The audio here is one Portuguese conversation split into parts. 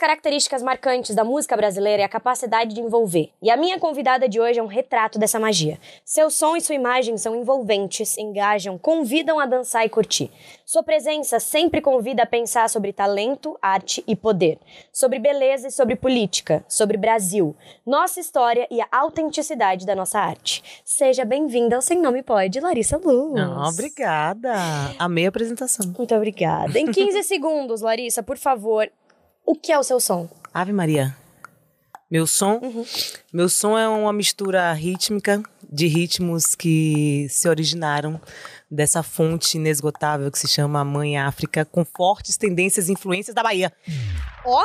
características marcantes da música brasileira é a capacidade de envolver. E a minha convidada de hoje é um retrato dessa magia. Seu som e sua imagem são envolventes, engajam, convidam a dançar e curtir. Sua presença sempre convida a pensar sobre talento, arte e poder, sobre beleza e sobre política, sobre Brasil, nossa história e a autenticidade da nossa arte. Seja bem-vinda ao Sem Nome Pode, Larissa Blues. Ah, obrigada. Amei a apresentação. Muito obrigada. Em 15 segundos, Larissa, por favor, o que é o seu som? Ave Maria. Meu som? Meu som é uma mistura rítmica de ritmos que se originaram dessa fonte inesgotável que se chama Mãe África, com fortes tendências e influências da Bahia. Ó,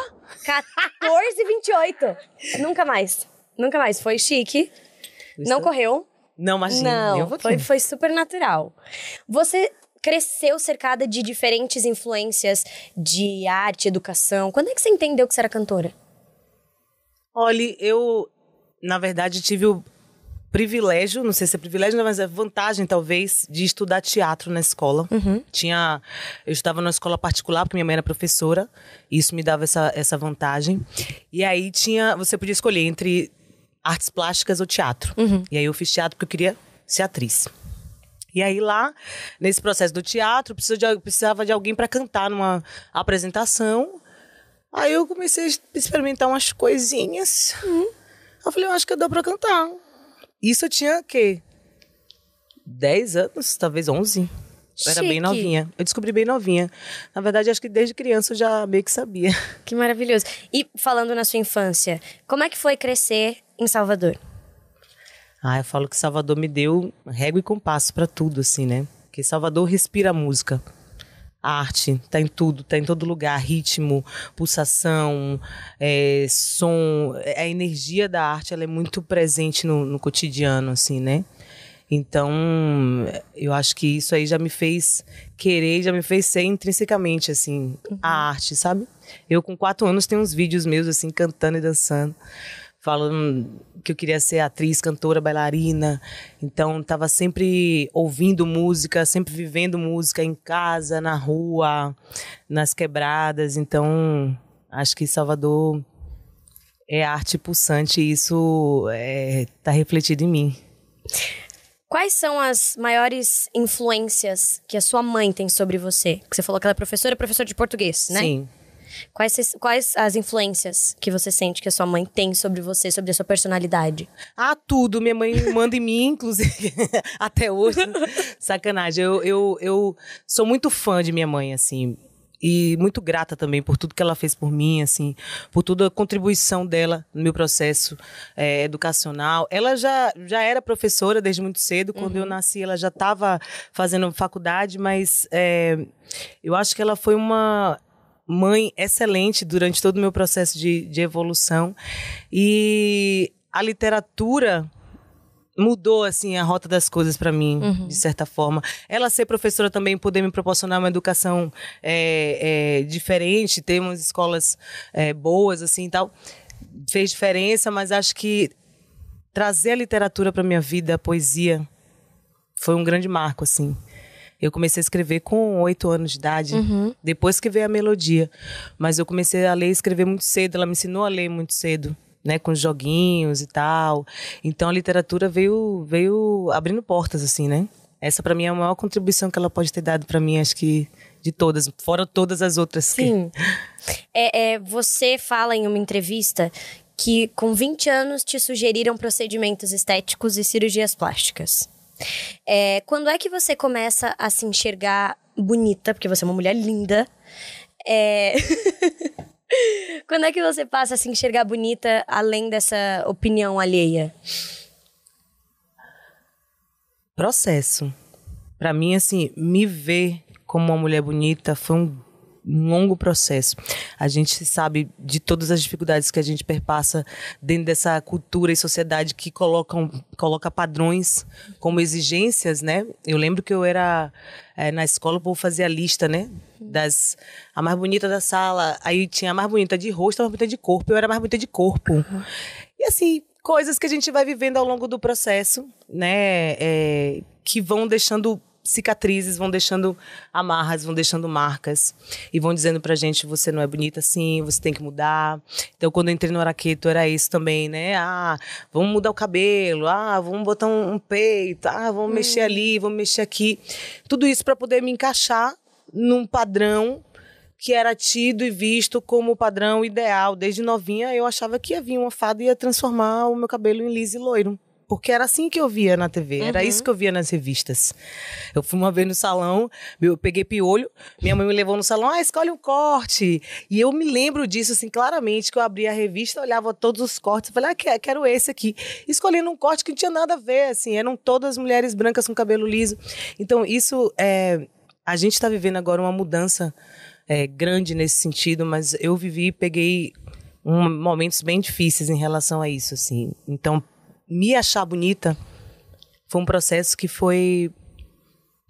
14,28. Nunca mais. Nunca mais. Foi chique. Não correu. Não, imagina. um Não, foi, foi super natural. Você cresceu cercada de diferentes influências de arte, educação. Quando é que você entendeu que você era cantora? Olha, eu, na verdade, tive o privilégio, não sei se é privilégio, mas é vantagem, talvez, de estudar teatro na escola. Tinha, eu estava numa escola particular, porque minha mãe era professora, e isso me dava essa, essa vantagem. E aí tinha, você podia escolher entre artes plásticas ou teatro. E aí eu fiz teatro porque eu queria ser atriz. E aí lá, nesse processo do teatro, precisava de, precisava de alguém para cantar numa apresentação. Aí eu comecei a experimentar umas coisinhas. Eu falei, eu acho que dá pra cantar. Isso eu tinha, o quê? 10 anos, talvez 11. Eu era bem novinha. Eu descobri bem novinha. Na verdade, acho que desde criança eu já meio que sabia. Que maravilhoso. E falando na sua infância, como é que foi crescer em Salvador? Ah, eu falo que Salvador me deu régua e compasso pra tudo, assim, né? Porque Salvador respira música. A arte tá em tudo, tá em todo lugar. Ritmo, pulsação, é, som. A energia da arte, ela é muito presente no, no cotidiano, assim, né? Então, eu acho que isso aí já me fez querer, já me fez ser intrinsecamente, assim, a arte, sabe? Eu, com quatro anos, tenho uns vídeos meus, assim, cantando e dançando falando que eu queria ser atriz, cantora, bailarina. Então, estava sempre ouvindo música, sempre vivendo música em casa, na rua, nas quebradas. Então, acho que Salvador é arte pulsante e isso está refletido em mim. Quais são as maiores influências que a sua mãe tem sobre você? Que você falou que ela é professora, professora de português, né? Sim. Quais, quais as influências que você sente que a sua mãe tem sobre você, sobre a sua personalidade? Ah, tudo. Minha mãe manda em mim, inclusive, até hoje. Sacanagem. Eu, eu, eu sou muito fã de minha mãe, assim. E muito grata também por tudo que ela fez por mim, assim, por toda a contribuição dela no meu processo eh, educacional. Ela já, já era professora desde muito cedo. Quando eu nasci, ela já estava fazendo faculdade, mas eh, eu acho que ela foi uma mãe excelente durante todo o meu processo de, de evolução. E a literatura mudou assim a rota das coisas para mim, de certa forma. Ela ser professora também poder me proporcionar uma educação é, é, diferente, ter umas escolas é, boas assim, tal, fez diferença. Mas acho que trazer a literatura para minha vida, a poesia, foi um grande marco assim. Eu comecei a escrever com oito anos de idade, depois que veio a melodia. Mas eu comecei a ler e escrever muito cedo. Ela me ensinou a ler muito cedo, né, com joguinhos e tal. Então a literatura veio veio abrindo portas assim, né? Essa para mim é a maior contribuição que ela pode ter dado para mim, acho que de todas, fora todas as outras. que- Sim. É, é, você fala em uma entrevista que com 20 anos te sugeriram procedimentos estéticos e cirurgias plásticas. É, quando é que você começa a se enxergar bonita, porque você é uma mulher linda? É... quando é que você passa a se enxergar bonita além dessa opinião alheia? processo. Pra mim, assim, me ver como uma mulher bonita foi um um longo processo. A gente sabe de todas as dificuldades que a gente perpassa dentro dessa cultura e sociedade que colocam, coloca padrões como exigências, né? Eu lembro que eu era eh, na escola, o povo fazia a lista, né? Das a mais bonita da sala, aí tinha a mais bonita de rosto, a mais bonita de corpo, eu era a mais bonita de corpo. E assim, coisas que a gente vai vivendo ao longo do processo, né? é, que vão deixando cicatrizes, vão deixando amarras, vão deixando marcas e vão dizendo pra gente: você não é bonita assim, você tem que mudar. Então, quando eu entrei no Araqueto, era isso também, né? Ah, vamos mudar o cabelo, ah, vamos botar um, um peito, ah, vamos hum. mexer ali, vamos mexer aqui. Tudo isso para poder me encaixar num padrão que era tido e visto como o padrão ideal. Desde novinha, eu achava que ia vir uma fada e ia transformar o meu cabelo em liso e loiro. Porque era assim que eu via na TV, era uhum. isso que eu via nas revistas. Eu fui uma vez no salão, eu peguei piolho, minha mãe me levou no salão, ah, escolhe um corte. E eu me lembro disso, assim, claramente, que eu abria a revista, olhava todos os cortes, falei, ah, quero esse aqui. Escolhendo um corte que não tinha nada a ver, assim, eram todas mulheres brancas com cabelo liso. Então, isso, é, a gente está vivendo agora uma mudança é, grande nesse sentido, mas eu vivi e peguei um, momentos bem difíceis em relação a isso, assim. Então, me achar bonita foi um processo que foi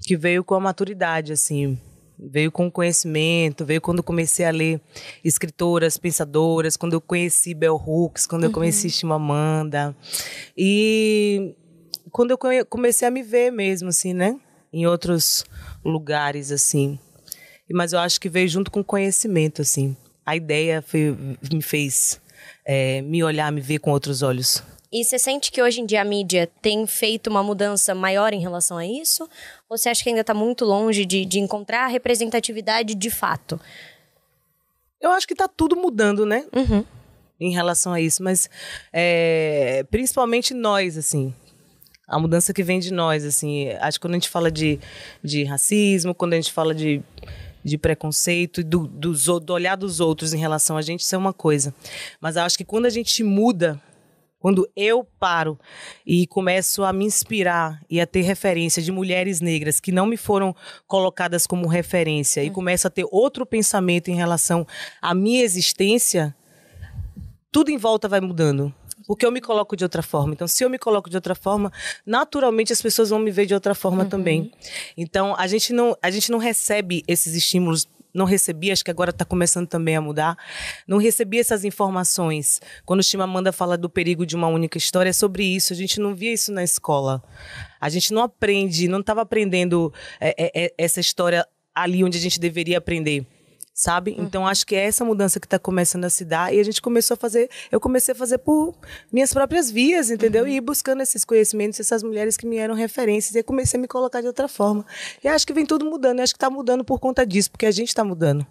que veio com a maturidade, assim, veio com o conhecimento, veio quando eu comecei a ler escritoras, pensadoras, quando eu conheci Bell Hooks, quando eu uhum. conheci Chimamanda e quando eu comecei a me ver mesmo, assim, né, em outros lugares, assim. Mas eu acho que veio junto com o conhecimento, assim. A ideia foi, me fez é, me olhar, me ver com outros olhos. E você sente que hoje em dia a mídia tem feito uma mudança maior em relação a isso? Ou você acha que ainda está muito longe de, de encontrar representatividade de fato? Eu acho que está tudo mudando, né? Uhum. Em relação a isso, mas é, principalmente nós, assim. A mudança que vem de nós, assim. Acho que quando a gente fala de, de racismo, quando a gente fala de de preconceito e do, do, do, olhar dos outros em relação a gente, isso é uma coisa. Mas eu acho que quando a gente muda quando eu paro e começo a me inspirar e a ter referência de mulheres negras que não me foram colocadas como referência e começo a ter outro pensamento em relação à minha existência, tudo em volta vai mudando porque eu me coloco de outra forma. Então, se eu me coloco de outra forma, naturalmente as pessoas vão me ver de outra forma uhum. também. Então, a gente não, a gente não recebe esses estímulos não recebi, acho que agora está começando também a mudar, não recebi essas informações. Quando o Chimamanda fala do perigo de uma única história, é sobre isso. A gente não via isso na escola. A gente não aprende, não estava aprendendo é, é, é, essa história ali onde a gente deveria aprender sabe? Uhum. Então acho que é essa mudança que está começando a se dar e a gente começou a fazer, eu comecei a fazer por minhas próprias vias, entendeu? Uhum. E ir buscando esses conhecimentos, essas mulheres que me eram referências e comecei a me colocar de outra forma. E acho que vem tudo mudando, acho que está mudando por conta disso, porque a gente está mudando.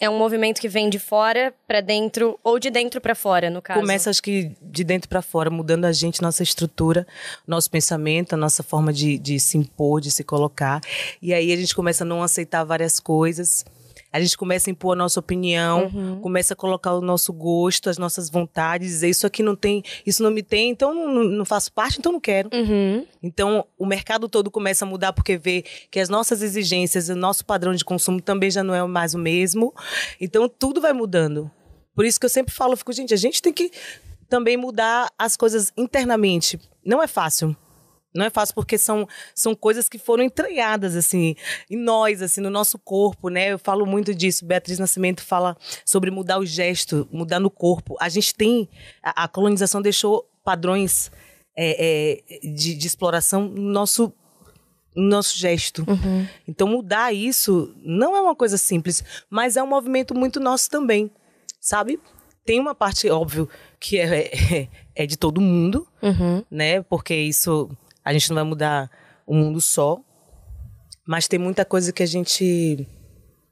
É um movimento que vem de fora para dentro ou de dentro para fora, no caso. Começa acho que de dentro para fora, mudando a gente, nossa estrutura, nosso pensamento, a nossa forma de, de se impor, de se colocar. E aí a gente começa a não aceitar várias coisas a gente começa a impor a nossa opinião, uhum. começa a colocar o nosso gosto, as nossas vontades, dizer isso aqui não tem, isso não me tem, então não, não faço parte, então não quero. Uhum. Então o mercado todo começa a mudar porque vê que as nossas exigências, o nosso padrão de consumo também já não é mais o mesmo. Então tudo vai mudando. Por isso que eu sempre falo, eu fico, gente, a gente tem que também mudar as coisas internamente. Não é fácil. Não é fácil porque são, são coisas que foram entranhadas, assim, em nós, assim, no nosso corpo, né? Eu falo muito disso. Beatriz Nascimento fala sobre mudar o gesto, mudar no corpo. A gente tem. A, a colonização deixou padrões é, é, de, de, exploração no nosso. No nosso gesto. Uhum. Então, mudar isso não é uma coisa simples, mas é um movimento muito nosso também, sabe? Tem uma parte, óbvio, que é, é, é de todo mundo, uhum. né? Porque isso a gente não vai mudar o mundo só, mas tem muita coisa que a gente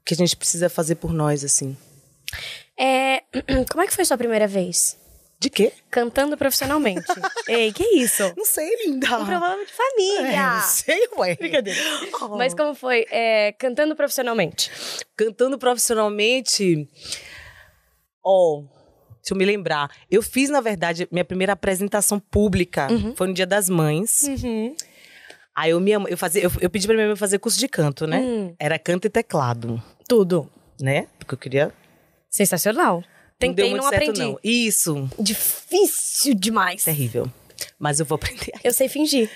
que a gente precisa fazer por nós assim. É, como é que foi sua primeira vez? De quê? Cantando profissionalmente. Ei, que isso? Não sei, linda. Um problema de família. É, não sei, ué. Brincadeira. Oh. Mas como foi? É, cantando profissionalmente. Cantando profissionalmente. Ó. Oh se eu me lembrar. Eu fiz, na verdade, minha primeira apresentação pública. Uhum. Foi no Dia das Mães. Uhum. Aí eu, me, eu, fazia, eu, eu pedi pra minha mãe fazer curso de canto, né? Uhum. Era canto e teclado. Tudo. Né? Porque eu queria. Sensacional. Tentei e não, não certo, aprendi. Não. Isso. Difícil demais. Terrível. Mas eu vou aprender. Eu sei fingir.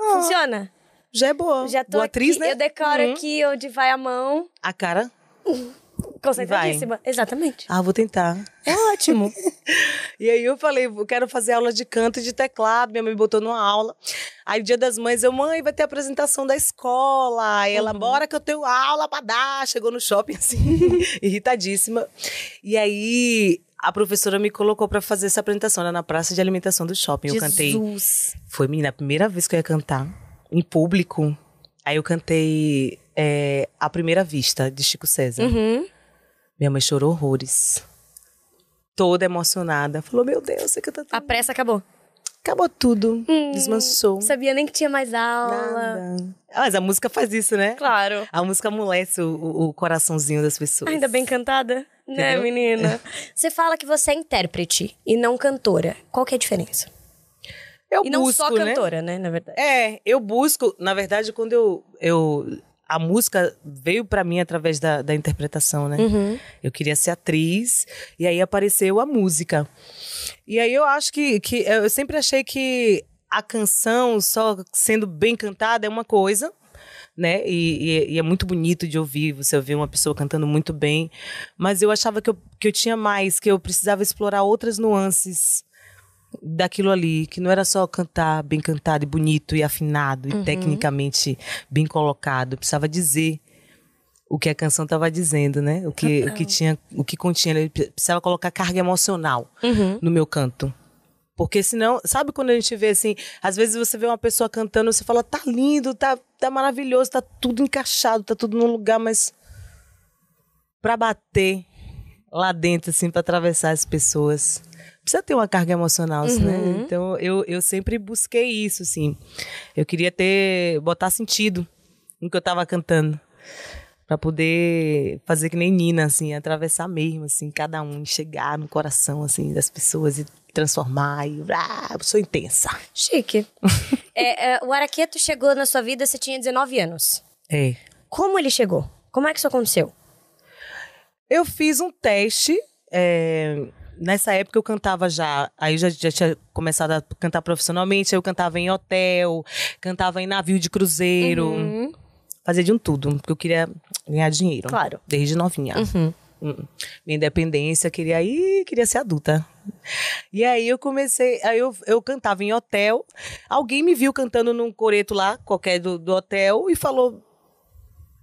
Ah, Funciona. Já é boa. Já tô boa aqui, atriz, né? Eu decoro uhum. aqui onde vai a mão. A cara. Concentradíssima. Exatamente. Ah, vou tentar. É ótimo. E aí eu falei, eu quero fazer aula de canto e de teclado. Minha mãe me botou numa aula. Aí, dia das mães, eu, mãe, vai ter apresentação da escola. Aí ela, Uhum. bora que eu tenho aula pra dar. Chegou no shopping, assim, irritadíssima. E aí, a professora me colocou pra fazer essa apresentação era na praça de alimentação do shopping. Eu cantei. Jesus. Foi, menina, a primeira vez que eu ia cantar em público. Aí eu cantei é, A Primeira Vista, de Chico César. Uhum. Minha mãe chorou horrores. Toda emocionada. Falou, meu Deus, você canta A tão... pressa acabou. Acabou tudo. Desmanchou. Não sabia nem que tinha mais aula. Nada. Ah, mas a música faz isso, né? Claro. A música amolece o, o- coraçãozinho das pessoas. Ainda bem cantada, né, Entendeu? menina? Você fala que você é intérprete e não cantora. Qual que é a diferença? Eu e não busco, só né? cantora, né, na verdade. É, eu busco, na verdade, quando eu. eu a música veio pra mim através da, da interpretação, né? Uhum. Eu queria ser atriz, e aí apareceu a música. E aí eu acho que, que. Eu sempre achei que a canção, só sendo bem cantada, é uma coisa. Né? E, e- e é muito bonito de ouvir, você ouvir uma pessoa cantando muito bem. Mas eu achava que eu, que eu tinha mais, que eu precisava explorar outras nuances daquilo ali, que não era só cantar bem cantado e bonito e afinado e tecnicamente bem colocado, precisava dizer o que a canção estava dizendo, né? O que, o que tinha, o que continha, ele precisava colocar carga emocional no meu canto. Porque senão, sabe quando a gente vê assim, às vezes você vê uma pessoa cantando, você fala, tá lindo, tá, tá maravilhoso, tá tudo encaixado, tá tudo no lugar, mas pra bater lá dentro, assim, pra atravessar as pessoas, precisa ter uma carga emocional, assim, né? Então eu, eu sempre busquei isso, assim. Eu queria ter, botar sentido no que eu tava cantando. Pra poder fazer que nem Nina, assim, atravessar mesmo, assim, cada um, chegar no coração, assim, das pessoas e transformar. E, ah, eu sou intensa. Chique. É, é, o Araqueto chegou na sua vida, você tinha 19 anos. É. Como ele chegou? Como é que isso aconteceu? Eu fiz um teste. é, nessa época eu cantava já. Aí já, já tinha começado a cantar profissionalmente. aí Eu cantava em hotel, cantava em navio de cruzeiro. Fazia de um tudo, porque eu queria ganhar dinheiro. Claro. Desde novinha. Hum. Minha independência, queria ir, queria ser adulta. E aí eu comecei, aí eu, eu cantava em hotel. Alguém me viu cantando num coreto lá, qualquer do, do hotel, e falou: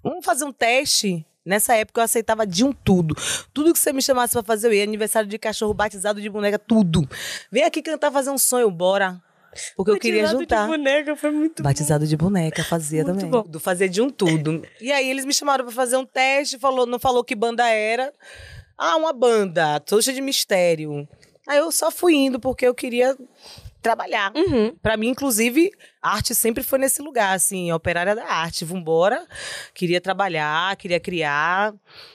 Vamos fazer um teste. Nessa época eu aceitava de um tudo. Tudo que você me chamasse pra fazer, eu ia. Aniversário de cachorro, batizado de boneca, tudo. Vem aqui cantar, fazer um sonho, bora. Porque eu queria juntar. boneca foi muito Batizado de boneca, fazia Muito também. bom. Do fazer de um tudo. E aí eles me chamaram pra fazer um teste, falou, não falou que banda era. Ah, uma banda, tô cheia de mistério. Aí eu só fui indo porque eu queria trabalhar. Uhum. Pra mim, inclusive, a arte sempre foi nesse lugar, assim, operária da arte. Vambora, queria trabalhar, queria criar.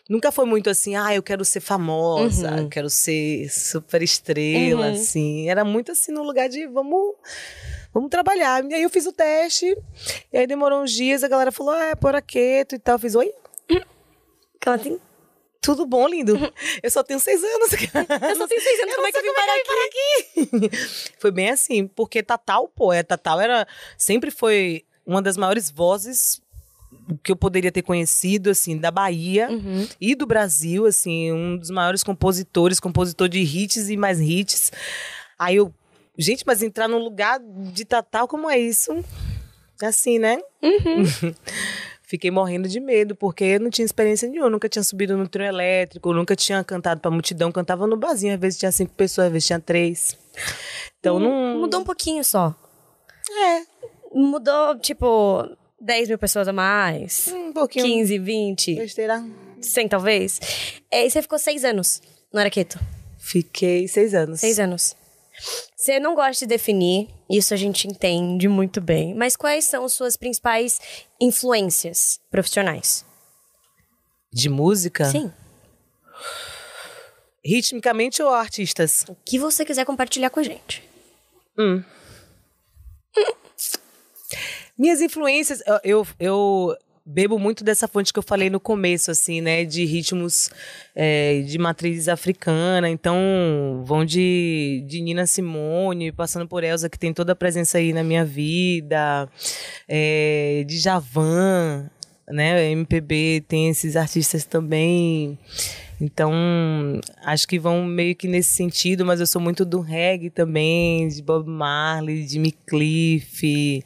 Nunca foi muito assim, ah, eu quero ser famosa, Uhum. quero ser super estrela, Uhum. assim. Era muito assim no lugar de vamos vamos trabalhar. E aí eu fiz o teste, e aí demorou uns dias, a galera falou, ah, é por aqueto e tal. Eu fiz, oi? Ela tem... Tudo bom, lindo? Eu só tenho seis anos. Eu só tenho seis anos, como é que eu vim parar aqui? foi bem assim, porque Tatal, pô, é, Tatal era, sempre foi uma das maiores vozes que eu poderia ter conhecido, assim, da Bahia Uhum. e do Brasil, assim, um dos maiores compositores, compositor de hits e mais hits. Aí eu, gente, mas entrar num lugar de Tatal, como é isso? Assim, né? Uhum. Fiquei morrendo de medo, porque eu não tinha experiência nenhuma. Nunca tinha subido no trio elétrico, nunca tinha cantado pra multidão. Cantava no barzinho, às vezes tinha cinco pessoas, às vezes tinha três. Então não. Mudou um pouquinho só. É, Mudou, tipo, 10 mil pessoas a mais. um pouquinho. 15, 20, Besteira. 100 talvez. É, e você ficou seis anos no Araqueto. Fiquei seis anos. Seis anos. Você não gosta de definir, isso a gente entende muito bem. Mas quais são suas principais influências profissionais? De música? Sim. Ritmicamente ou artistas? O que você quiser compartilhar com a gente. Minhas influências, eu, eu, eu bebo muito dessa fonte que eu falei no começo, assim, né? De ritmos é, de matriz africana. Então, vão de, de Nina Simone, passando por Elsa, que tem toda a presença aí na minha vida. é, de Javan, né? MPB tem esses artistas também. Então, acho que vão meio que nesse sentido, mas eu sou muito do reggae também, de Bob Marley, de Cliff,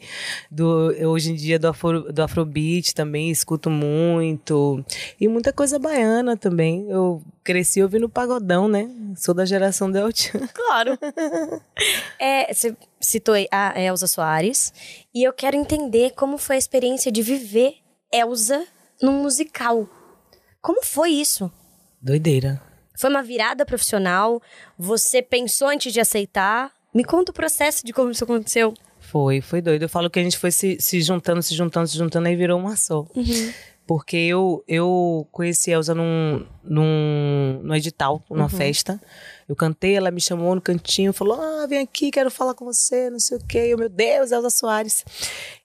do, hoje em dia do, Afro, do Afrobeat também, escuto muito. E muita coisa baiana também. Eu cresci ouvindo pagodão, né? Sou da geração Del Claro. é, você citou a Elza Soares, e eu quero entender como foi a experiência de viver Elza num musical. Como foi isso? Doideira. Foi uma virada profissional? Você pensou antes de aceitar? Me conta o processo de como isso aconteceu. Foi, foi doido. Eu falo que a gente foi se, se juntando, se juntando, se juntando, aí virou uma só. Uhum. Porque eu, eu conheci a Elza num, num, num edital, numa uhum. festa. Eu cantei, ela me chamou no cantinho, falou: Ah, vem aqui, quero falar com você, não sei o quê. Eu, meu Deus, Elza Soares.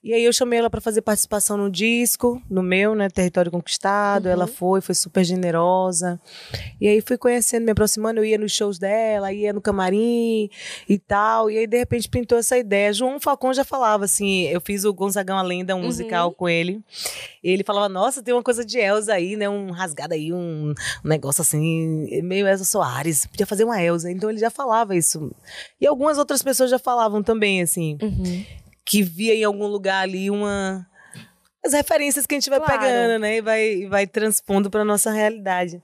E aí eu chamei ela para fazer participação no disco, no meu, né, Território Conquistado. Uhum. Ela foi, foi super generosa. E aí fui conhecendo, me aproximando, eu ia nos shows dela, ia no camarim e tal. E aí de repente pintou essa ideia. João Falcão já falava assim, eu fiz o Gonzagão a Lenda, um uhum. musical com ele. E ele falava: Nossa, tem uma coisa de Elza aí, né, um rasgado aí, um, um negócio assim, meio Elza Soares. Podia fazer uma a Elsa. Então ele já falava isso. E algumas outras pessoas já falavam também, assim. Uhum. Que via em algum lugar ali uma. As referências que a gente vai claro. pegando, né? E vai, vai transpondo para nossa realidade.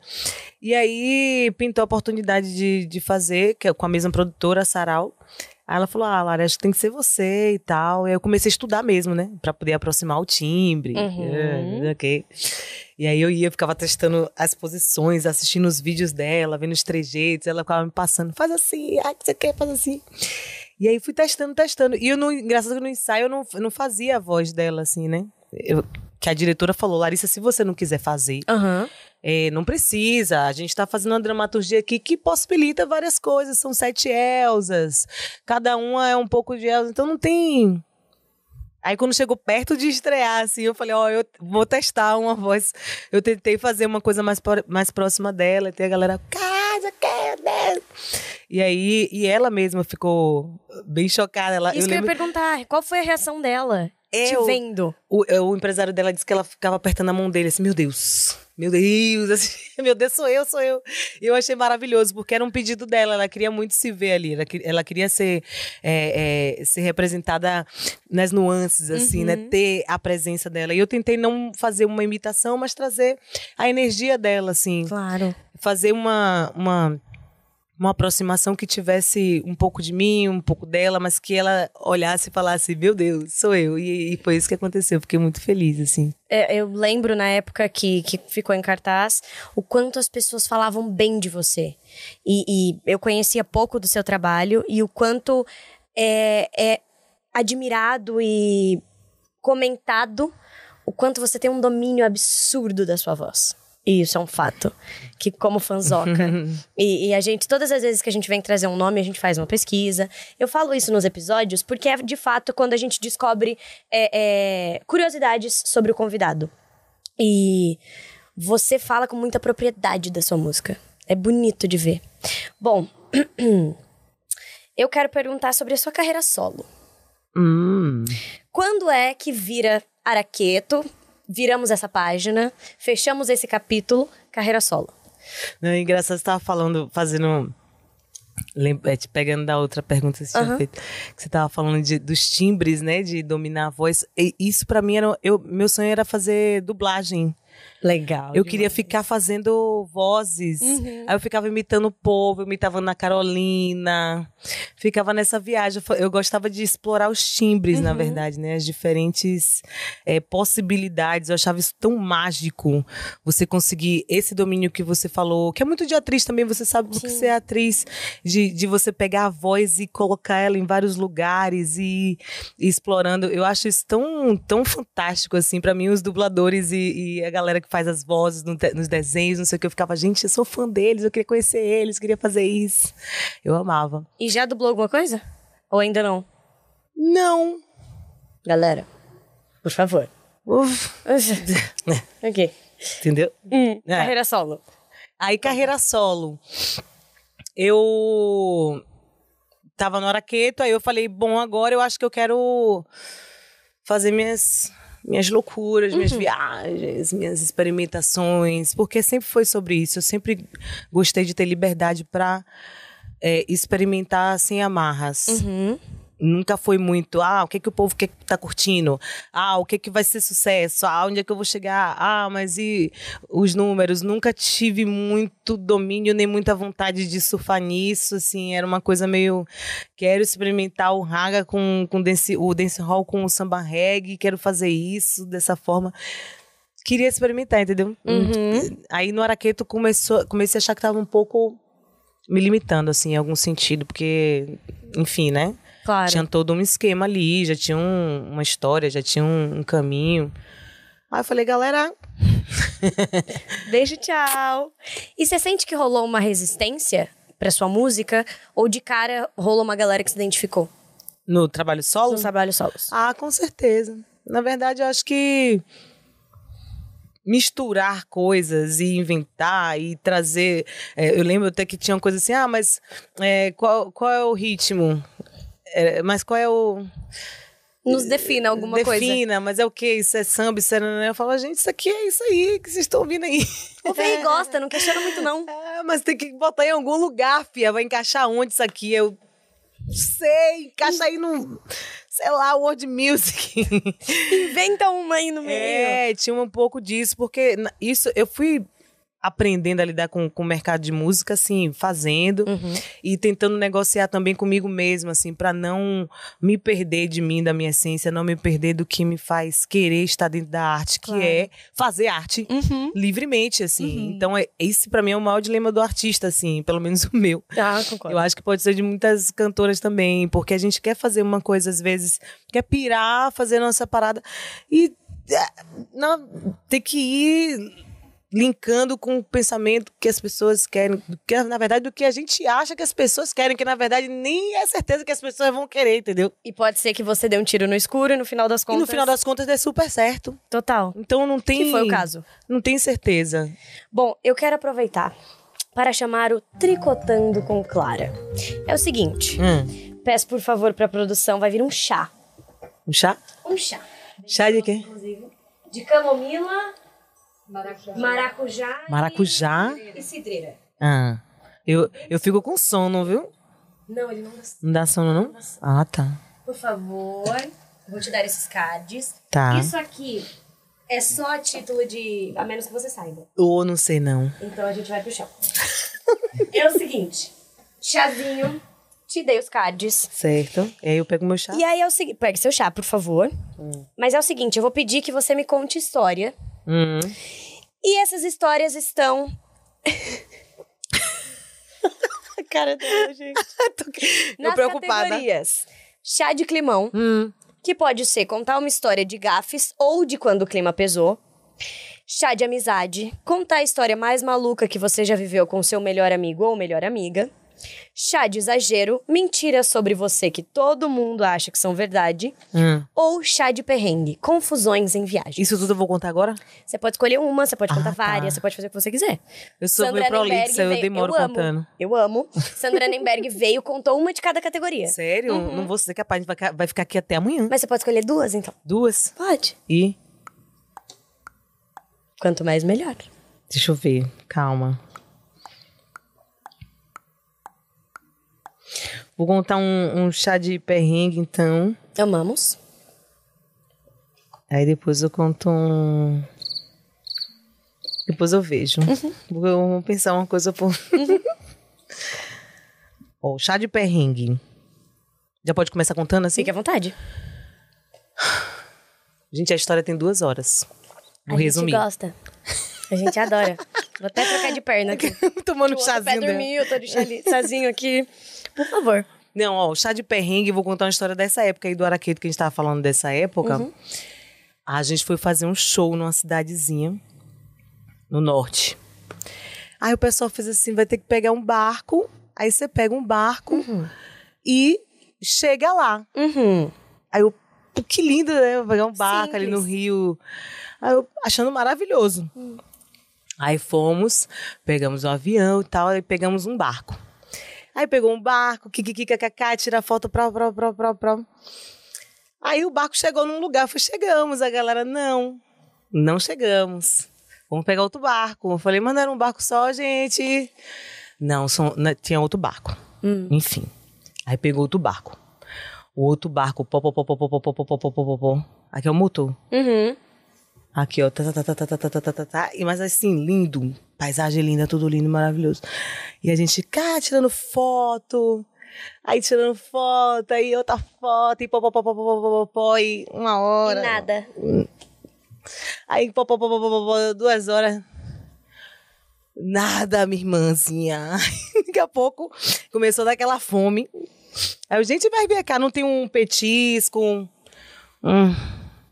E aí pintou a oportunidade de, de fazer, que é com a mesma produtora, a Sarau. Aí ela falou: Ah, Lara, acho que tem que ser você e tal. E eu comecei a estudar mesmo, né? Pra poder aproximar o timbre. Uhum. Uh, ok. E aí eu ia, ficava testando as posições, assistindo os vídeos dela, vendo os trejeitos. Ela ficava me passando: faz assim, ah, que você quer, faz assim. E aí fui testando, testando. E eu não, engraçado que no ensaio eu não, eu não fazia a voz dela assim, né? Eu, que a diretora falou, Larissa, se você não quiser fazer, uhum. é, não precisa. A gente está fazendo uma dramaturgia aqui que possibilita várias coisas. São sete Elsas, cada uma é um pouco de Elsa, então não tem. Aí quando chegou perto de estrear, assim, eu falei, ó, oh, eu vou testar uma voz. Eu tentei fazer uma coisa mais, mais próxima dela, e tem a galera, casa, quer, E aí, e ela mesma ficou bem chocada. Ela, Isso eu que lembro... eu ia perguntar, qual foi a reação dela? Te vendo. O, o, o, empresário dela disse que ela ficava apertando a mão dele, assim, meu Deus, meu Deus, assim, meu Deus, sou eu, sou eu. E eu achei maravilhoso, porque era um pedido dela, ela queria muito se ver ali, ela, ela queria ser, é, é, ser representada nas nuances, assim, né, uhum. né, ter a presença dela. E eu tentei não fazer uma imitação, mas trazer a energia dela, assim. Claro. Fazer uma, uma uma aproximação que tivesse um pouco de mim, um pouco dela, mas que ela olhasse e falasse, meu Deus, sou eu. E, e foi isso que aconteceu. Fiquei muito feliz, assim. É, eu lembro na época que, que ficou em cartaz o quanto as pessoas falavam bem de você. E, e eu conhecia pouco do seu trabalho e o quanto é, é admirado e comentado o quanto você tem um domínio absurdo da sua voz. E isso é um fato. Que como fanzoca. e, e, a gente, todas as vezes que a gente vem trazer um nome, a gente faz uma pesquisa. Eu falo isso nos episódios porque é de fato quando a gente descobre é, é, curiosidades sobre o convidado. E você fala com muita propriedade da sua música. É bonito de ver. Bom, eu quero perguntar sobre a sua carreira solo. Hum. Quando é que vira Araqueto viramos essa página, fechamos esse capítulo, carreira solo. Não, é engraçado, você estava falando, fazendo. É, te pegando da outra pergunta que você uhum. tinha feito, que você estava falando de, dos timbres, né, de dominar a voz. E isso para mim era, eu, meu sonho era fazer dublagem. Legal. Eu demais. queria ficar fazendo vozes. Uhum. Aí eu ficava imitando o povo, imitava na Carolina. Ficava nessa viagem. Eu gostava de explorar os timbres, uhum. na verdade, né? As diferentes é, possibilidades. Eu achava isso tão mágico. Você conseguir esse domínio que você falou, que é muito de atriz também. Você sabe porque você é atriz, de, de você pegar a voz e colocar ela em vários lugares e, e explorando. Eu acho isso tão, tão fantástico, assim, para mim, os dubladores e, e a galera galera que faz as vozes no nos desenhos, não sei o que. Eu ficava, gente, eu sou fã deles, eu queria conhecer eles, queria fazer isso. Eu amava. E já dublou alguma coisa? Ou ainda não? Não. Galera, por favor. Uf. ok. Entendeu? Hum, é. Carreira solo. Aí, carreira solo. Eu tava no Araqueto, aí eu falei, bom, agora eu acho que eu quero fazer minhas minhas loucuras, minhas viagens, minhas experimentações, porque sempre foi sobre isso. Eu sempre gostei de ter liberdade para experimentar sem amarras. Uhum. Nunca foi muito, ah, o que que o povo quer, tá curtindo? Ah, o que que vai ser sucesso? Ah, onde é que eu vou chegar? Ah, mas e os números? Nunca tive muito domínio nem muita vontade de surfar nisso, assim, era uma coisa meio quero experimentar o raga com, com dance, o dance hall com o samba reggae, quero fazer isso dessa forma. Queria experimentar, entendeu? Uhum. Aí no Araqueto começou, comecei a achar que tava um pouco me limitando, assim, em algum sentido, porque, enfim, né? Claro. Tinha todo um esquema ali, já tinha um- uma história, já tinha um, um caminho. Aí eu falei, galera, Beijo, tchau. E você sente que rolou uma resistência pra sua música? Ou de cara rolou uma galera que se identificou no trabalho solo? nos trabalhos solos? Ah, com certeza. Na verdade, eu acho que misturar coisas e inventar e trazer. é, eu lembro até que tinha uma coisa assim, ah, mas é, qual, qual é o ritmo? É, mas qual é o. Nos defina alguma coisa. Defina, mas é o quê? Isso é samba, isso é. Eu falo, gente, isso aqui é isso aí que vocês estão ouvindo aí. Ouve aí, gosta, não questiona muito, não. É, mas tem que botar em algum lugar, fia. Vai encaixar onde isso aqui? Eu sei, encaixa aí no, sei lá, World Music. Inventa uma aí no meio. É, tinha um pouco disso, porque isso eu fui aprendendo a lidar com, com o mercado de música, assim, fazendo Uhum. e tentando negociar também comigo mesma, assim, para não me perder de mim, da minha essência, não me perder do que me faz querer estar dentro da arte, que Claro. é fazer arte Uhum. livremente, assim. Então, é, esse para mim é o maior dilema do artista, assim, pelo menos o meu. Ah, concordo. Eu acho que pode ser de muitas cantoras também, porque a gente quer fazer uma coisa, às vezes, quer pirar, fazer nossa parada e é, não, ter que ir linkando com o pensamento que as pessoas querem, que, na verdade, do que a gente acha que as pessoas querem, que na verdade nem é certeza que as pessoas vão querer, entendeu? E pode ser que você dê um tiro no escuro e no final das E contas. no final das contas dê super certo. Total. Então não tem. Que foi o caso. Não tem certeza. Bom, eu quero aproveitar para chamar o Tricotando com Clara. É o seguinte, Hum. peço por favor pra produção, vai vir um chá. Um chá? Um chá. Chá de quê? Inclusive, de camomila, maracujá, Maracujá? e cidreira. Ah. Eu, eu fico com sono, viu? Não, ele não dá. Não dá sono, não? Ah, tá. Por favor, vou te dar esses cards. Tá. Isso aqui é só a título de... A menos que você saiba. Ou não sei, não. Então a gente vai pro chá. é o seguinte, chazinho, te dei os cards. Certo. E aí eu pego meu chá. E aí é o seguinte, pegue seu chá, por favor. Mas é o seguinte, eu vou pedir que você me conte história. Hum. E essas histórias estão Cara dela, gente. nas preocupada. categorias chá de climão, Hum. que pode ser contar uma história de gafes ou de quando o clima pesou. Chá de amizade, contar a história mais maluca que você já viveu com seu melhor amigo ou melhor amiga. Chá de exagero, mentiras sobre você que todo mundo acha que são verdade. Hum. Ou chá de perrengue, confusões em viagem. Isso tudo eu vou contar agora? Você pode escolher uma, você pode contar Ah, tá. várias, você pode fazer o que você quiser. Eu sou Sandra meio prolixa, Nemberg eu veio- demoro eu amo, contando. Eu amo. Sandra Nemberg veio, contou uma de cada categoria. Sério? Não vou ser capaz, vai, ca- vai ficar aqui até amanhã. Mas você pode escolher duas, então. Duas. Pode. E. Quanto mais, melhor. Deixa eu ver. Calma. Vou contar um, um chá de perrengue, então. Amamos. Aí depois eu conto um. Depois eu vejo. Vou vou pensar uma coisa por. Ó, chá de perrengue. Já pode começar contando assim? Fique à vontade. Gente, a história tem duas horas. Vou a resumir. gente gosta. A gente adora. Vou até trocar de perna aqui. Tomando O um outro pé chazinho. dela. dormiu, eu tô de chazinho aqui. Por favor. Não, ó, o chá de perrengue, vou contar uma história dessa época aí do Araqueto, que a gente tava falando dessa época. Uhum. A gente foi fazer um show numa cidadezinha no norte. Aí o pessoal fez assim: vai ter que pegar um barco. Aí você pega um barco e chega lá. Uhum. Aí eu, que lindo, né? Vou pegar um barco ali no Simples. rio. Aí eu achando maravilhoso. Aí fomos, pegamos um avião e tal, aí pegamos um barco. Aí pegou um barco, kikiki, kkk, tira foto, pró, pró, pró, pró, pró. Aí o barco chegou num lugar, falei, chegamos. A galera, não, não chegamos. Vamos pegar outro barco. Eu falei, mas não era um barco só, gente. Não, são, né, tinha outro barco. Enfim. Aí pegou outro barco. O outro barco, pó, pó, pó, pó, pó, pó, pó, pó, pó, pó, pó, pó, pó. Aqui é o motor. Uhum. Aqui, ó. Tá, tá, tá, tá, tá, tá, tá, tá, tá, tá. E, mas assim, lindo. Paisagem linda, tudo lindo, maravilhoso. E a gente cá tirando foto. Aí tirando foto, aí outra foto, e pó, pó, pó, pó, pó, pó, pó, pó, e uma E hora. nada. Aí, pó, pó, pó, pó, pó, pó, pó, duas horas. Nada, minha irmãzinha. Daqui a pouco começou a dar aquela fome. Aí gente, vai ver cá, não tem um petisco? um- Hum,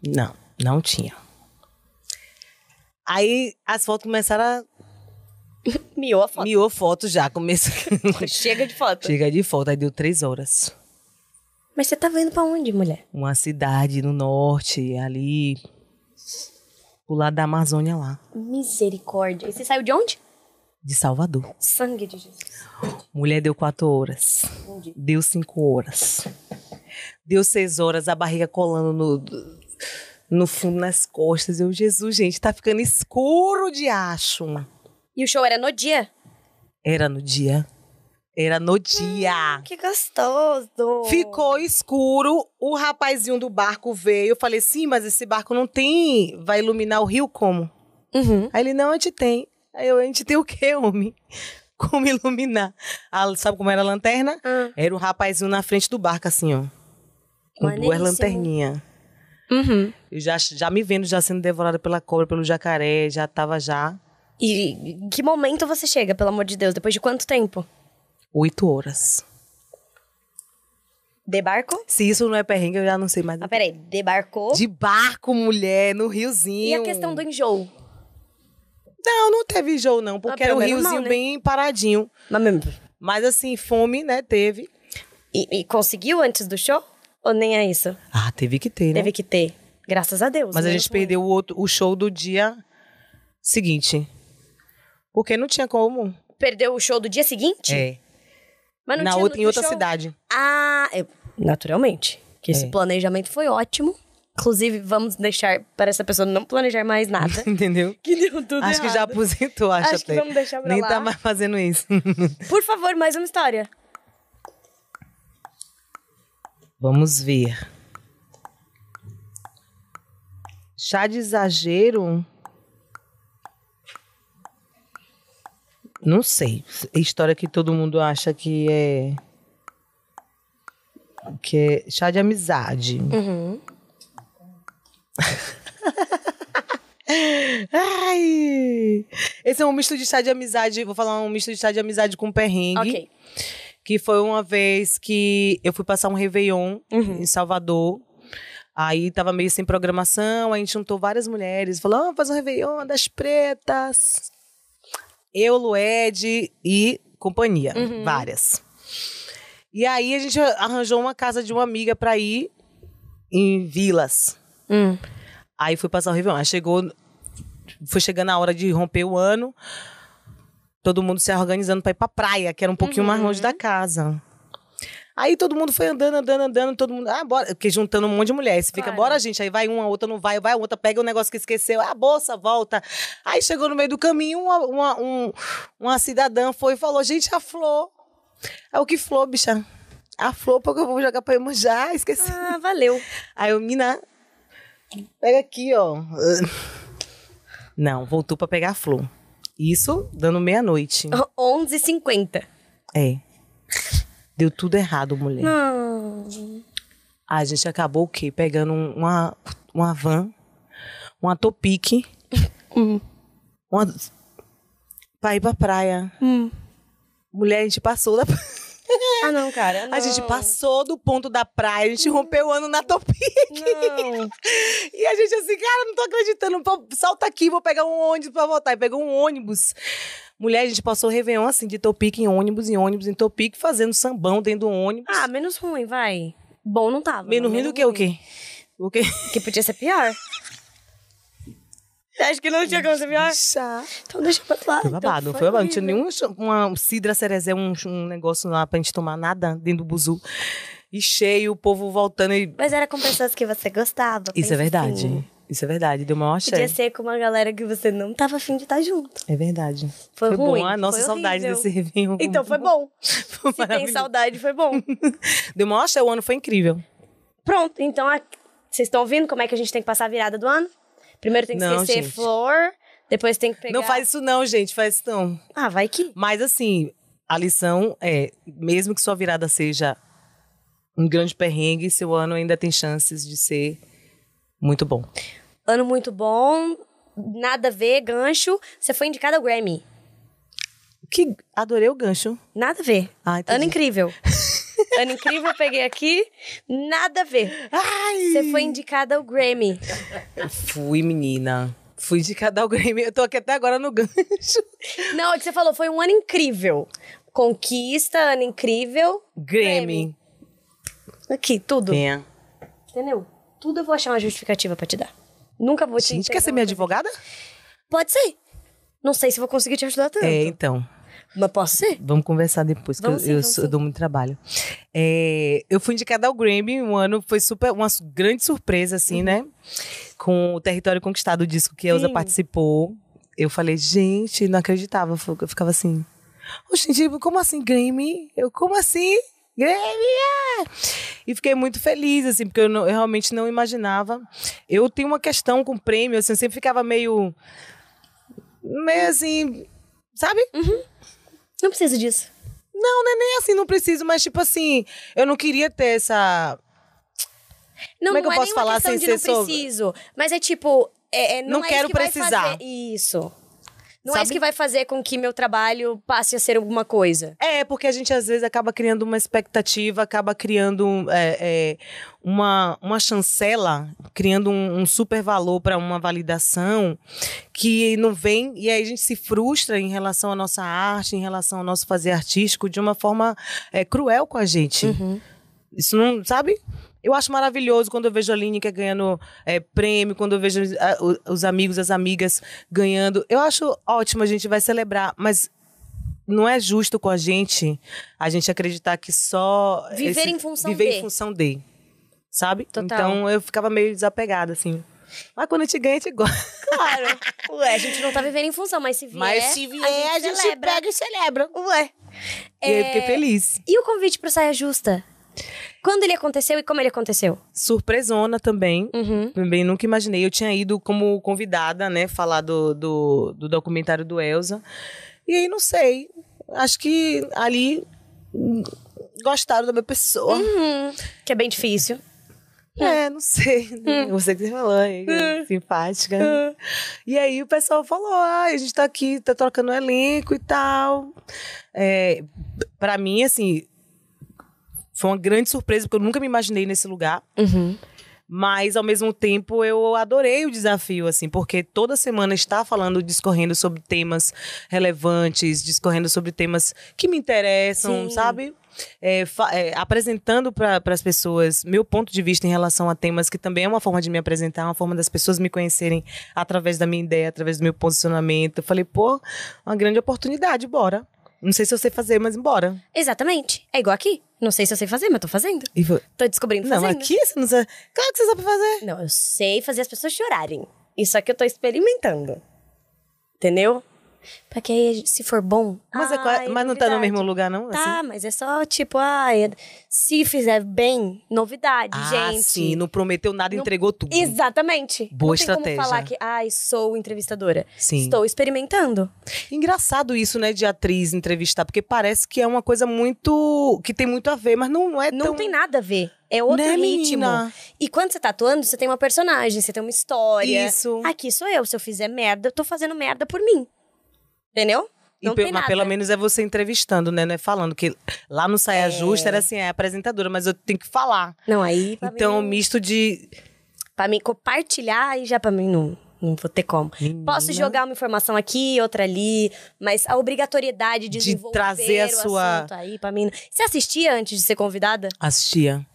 não, não tinha. Aí as fotos começaram a. Miou a foto. Miou foto já. Começou. Chega de foto. Chega de foto, aí deu três horas. Mas você tava indo pra onde, mulher? Uma cidade no norte, ali. Pro lado da Amazônia lá, Misericórdia. E você saiu de onde? de Salvador. Sangue de Jesus. Mulher deu quatro horas. Entendi. Deu cinco horas. Deu seis horas, a barriga colando no, no fundo, nas costas. Eu, Jesus, gente, tá ficando escuro de acho. E o show era no dia? Era no dia. Era no dia. Que gostoso. Ficou escuro, o rapazinho do barco veio. Eu falei, sim, mas esse barco não tem. Vai iluminar o rio como? Uhum. Aí ele, não, a gente tem. Aí eu, a gente tem o quê, homem? Como iluminar? Ah, sabe como era a lanterna? Ah. Era o rapazinho na frente do barco, assim, ó. Com duas lanterninhas. Uhum. Eu já, já me vendo já sendo devorada pela cobra, pelo jacaré, já tava já E em que momento você chega, pelo amor de Deus? Depois de quanto tempo? oito horas. De barco? Se isso não é perrengue, eu já não sei mais. Ah, peraí. Debarcou? De barco, mulher, no riozinho. E a questão do enjoo? Não, não teve jogo, não, porque Ah, era um riozinho não, né? bem paradinho. Mas. Mas assim, fome, né, teve. E, e conseguiu antes do show? Ou nem é isso? Ah, teve que ter, né? Teve que ter. Graças a Deus. Mas a menos gente perdeu o, outro, o show do dia seguinte. Porque não tinha como. Perdeu o show do dia seguinte? É. Mas não Na tinha outra, em outra show? cidade. Ah, é- naturalmente. Que esse É. planejamento foi ótimo. Inclusive, vamos deixar para essa pessoa não planejar mais nada. Entendeu? que deu tudo acho que já errado. aposentou, acho, Acho que até. vamos deixar pra Nem lá. tá mais fazendo isso. Por favor, mais uma história. Vamos ver. Chá de exagero? Não sei. História que todo mundo acha que é. Que é chá de amizade. Uhum. Ai! Esse é um misto de chá de amizade. Vou falar um misto de chá de amizade com perrengue. Ok. Que foi uma vez que eu fui passar um Réveillon em Salvador. Aí tava meio sem programação, a gente juntou várias mulheres. Falou, vamos fazer um Réveillon das pretas. Eu, Lued e companhia, várias. E aí a gente arranjou uma casa de uma amiga pra ir em Vilas. Hum. Aí fui passar o Réveillon. Aí chegou. Foi chegando a hora de romper o ano. Todo mundo se organizando pra ir pra praia, que era um pouquinho mais longe da casa. Aí todo mundo foi andando, andando, andando, todo mundo. Ah, bora. Porque juntando um monte de mulheres. Você fica, Claro. bora, gente. Aí vai uma, outra não vai, vai a outra, pega o negócio que esqueceu. Ah, a bolsa, volta. Aí chegou no meio do caminho, uma, uma, um- uma cidadã foi e falou: gente, a flor. Aí o que flor, bicha? A flor, porque eu vou jogar pra Iemanjá, esqueci. Ah, valeu. Aí eu, mina, pega aqui, ó. Não, voltou pra pegar a flor. Isso dando meia-noite. 11h50. É. Deu tudo errado, mulher. Não. A gente acabou o quê? Pegando um- uma, uma van, uma topique, Hum. uma, pra ir pra praia. Hum. Mulher, a gente passou da Ah, não, cara. A gente não. passou do ponto da praia, a gente rompeu o ano na topique. Não. E a gente assim, cara, não tô acreditando. Salta aqui, vou pegar um ônibus pra voltar. E pegou um ônibus. Mulher, a gente passou o Réveillon assim, de Topic em ônibus, em ônibus, em Topic, fazendo sambão dentro do ônibus. Ah, menos ruim, vai. Bom não tava. Menos não, ruim do que o quê? O quê? Que podia ser pior. Acha que não tinha como ser pior? Então deixa pra lá. Foi babado, não foi babado. Não tinha nenhum uma cidra cerezé, um, um negócio lá pra gente tomar nada dentro do buzu. e cheio, o povo voltando e. Mas era com pessoas que você gostava. Isso é pensa verdade. assim. Isso é verdade. Deu uma Podia axé. ser com uma galera que você não tava afim de estar junto. É verdade. Foi ruim, bom. Ah, nossa, foi saudade horrível. desse Réveillon. Então foi bom. Foi Se tem saudade, foi bom. Deu uma axé, o ano foi incrível. Pronto, então a- vocês estão ouvindo como é que a gente tem que passar a virada do ano? Primeiro tem que Não, esquecer gente. flor, depois tem que pegar... Não faz isso não, gente. Faz isso não. Ah, vai que... Mas assim, a lição é, mesmo que sua virada seja um grande perrengue, seu ano ainda tem chances de ser muito bom. Ano muito bom, nada a ver, gancho. Você foi indicada ao Grammy. Que adorei o gancho. Nada a ver. Ah, ano incrível. ano incrível, eu peguei aqui, nada a ver. Ai! Você foi indicada ao Grammy. Fui, menina. Fui de cada o Grammy. Eu tô aqui até agora no gancho. Não, é que você falou, foi um ano incrível. Conquista, ano incrível. Grammy. Aqui, tudo. Venha. Entendeu? Tudo eu vou achar uma justificativa pra te dar. Nunca vou te Gente, quer ser minha advogada? Pode ser. Não sei se vou conseguir te ajudar tanto. É, então. Mas posso ser? Vamos conversar depois, que Vamos eu, sim, eu sou- eu dou muito trabalho. É, eu fui indicada ao Grammy um ano, foi super, uma grande surpresa, assim, né? Com o Território Conquistado, o disco que a Elza participou. Eu falei, gente, não acreditava. Eu ficava assim, Oxe, tipo, como assim Grammy? Eu, como assim? Grammy! ah!" E fiquei muito feliz, assim, porque eu, não- eu realmente não imaginava. Eu tenho uma questão com prêmio, assim, eu sempre ficava meio. meio assim. Sabe? Não preciso disso. Não, não é nem assim, não preciso, mas tipo assim, eu não queria ter essa. Não, Como é que não eu posso nenhuma falar sem de ser não sobre- preciso. Mas é tipo, é, é- não, Não é quero precisar. Isso. Não é Sabe? isso que vai fazer com que meu trabalho passe a ser alguma coisa. É, porque a gente às vezes acaba criando uma expectativa, acaba criando é, é, uma, uma chancela, criando um, um super valor para uma validação que não vem, e aí a gente se frustra em relação à nossa arte, em relação ao nosso fazer artístico, de uma forma é, cruel com a gente. Isso não, sabe? Eu acho maravilhoso quando eu vejo a Lineker ganhando é, prêmio, quando eu vejo o- os amigos, as amigas ganhando. Eu acho ótimo, a gente vai celebrar, mas não é justo com a gente a gente acreditar que só. Viver em função Viver de. em função de. Sabe? Total. Então eu ficava meio desapegada, assim. Mas quando a gente ganha, a gente gosta. Claro. Ué, a gente não tá vivendo em função, mas se vier, Mas se vier, a gente, celebra. pega e celebra. Ué. E aí eu É, fiquei feliz. E o convite pro Saia Justa? Quando ele aconteceu e como ele aconteceu? Surpresona também. Uhum. Também nunca imaginei. Eu tinha ido como convidada, né? Falar do, do, do documentário do Elza. E aí, não sei. Acho que ali hum, gostaram da minha pessoa. Uhum. Que é bem difícil. É, não sei. Você que falou, aí, simpática. E aí o pessoal falou: ah, a gente tá aqui, tá trocando elenco e tal. É, pra mim, assim, foi uma grande surpresa, porque eu nunca me imaginei nesse lugar. Uhum. Mas, ao mesmo tempo, eu adorei o desafio, assim, porque toda semana estar falando, discorrendo sobre temas relevantes, discorrendo sobre temas que me interessam, Sim. sabe? É, é, apresentando para as pessoas meu ponto de vista em relação a temas que também é uma forma de me apresentar, uma forma das pessoas me conhecerem através da minha ideia, através do meu posicionamento. Eu falei, pô, uma grande oportunidade, bora. Não sei se eu sei fazer, mas bora. Exatamente. É igual aqui. Não sei se eu sei fazer, mas tô fazendo. E Tô descobrindo não, fazendo. aqui você não sabe. Claro que você sabe fazer. Não, eu sei fazer as pessoas chorarem. Isso aqui eu tô experimentando. Entendeu? Pra que aí, se for bom. Mas, é ah, qua- mas não tá no mesmo lugar, não? Tá, assim? mas é só tipo, ah, é- se fizer bem, novidade, Ah, gente. sim, não prometeu nada, Não- entregou tudo. Exatamente. Boa não tem estratégia. como falar que, ai, sou entrevistadora. Sim. Estou experimentando. Engraçado isso, né, de atriz entrevistar, porque parece que é uma coisa muito. que tem muito a ver, mas não, não é Não tão. tem nada a ver. É outro Né, ritmo. menina? E quando você tá atuando, você tem uma personagem, você tem uma história. Isso. Aqui sou eu. Se eu fizer merda, eu tô fazendo merda por mim. Entendeu? E Não pe- tem mas nada. pelo menos é você entrevistando, né? Não é falando. Que lá no Saia Justa era assim, é apresentadora, mas eu tenho que falar. Não, aí. Então, mim, misto de. pra mim compartilhar, aí já pra mim não, não vou ter como. Menina. Posso jogar uma informação aqui, outra ali, mas a obrigatoriedade de, De trazer a sua- aí pra mim. Você assistia antes de ser convidada? Assistia.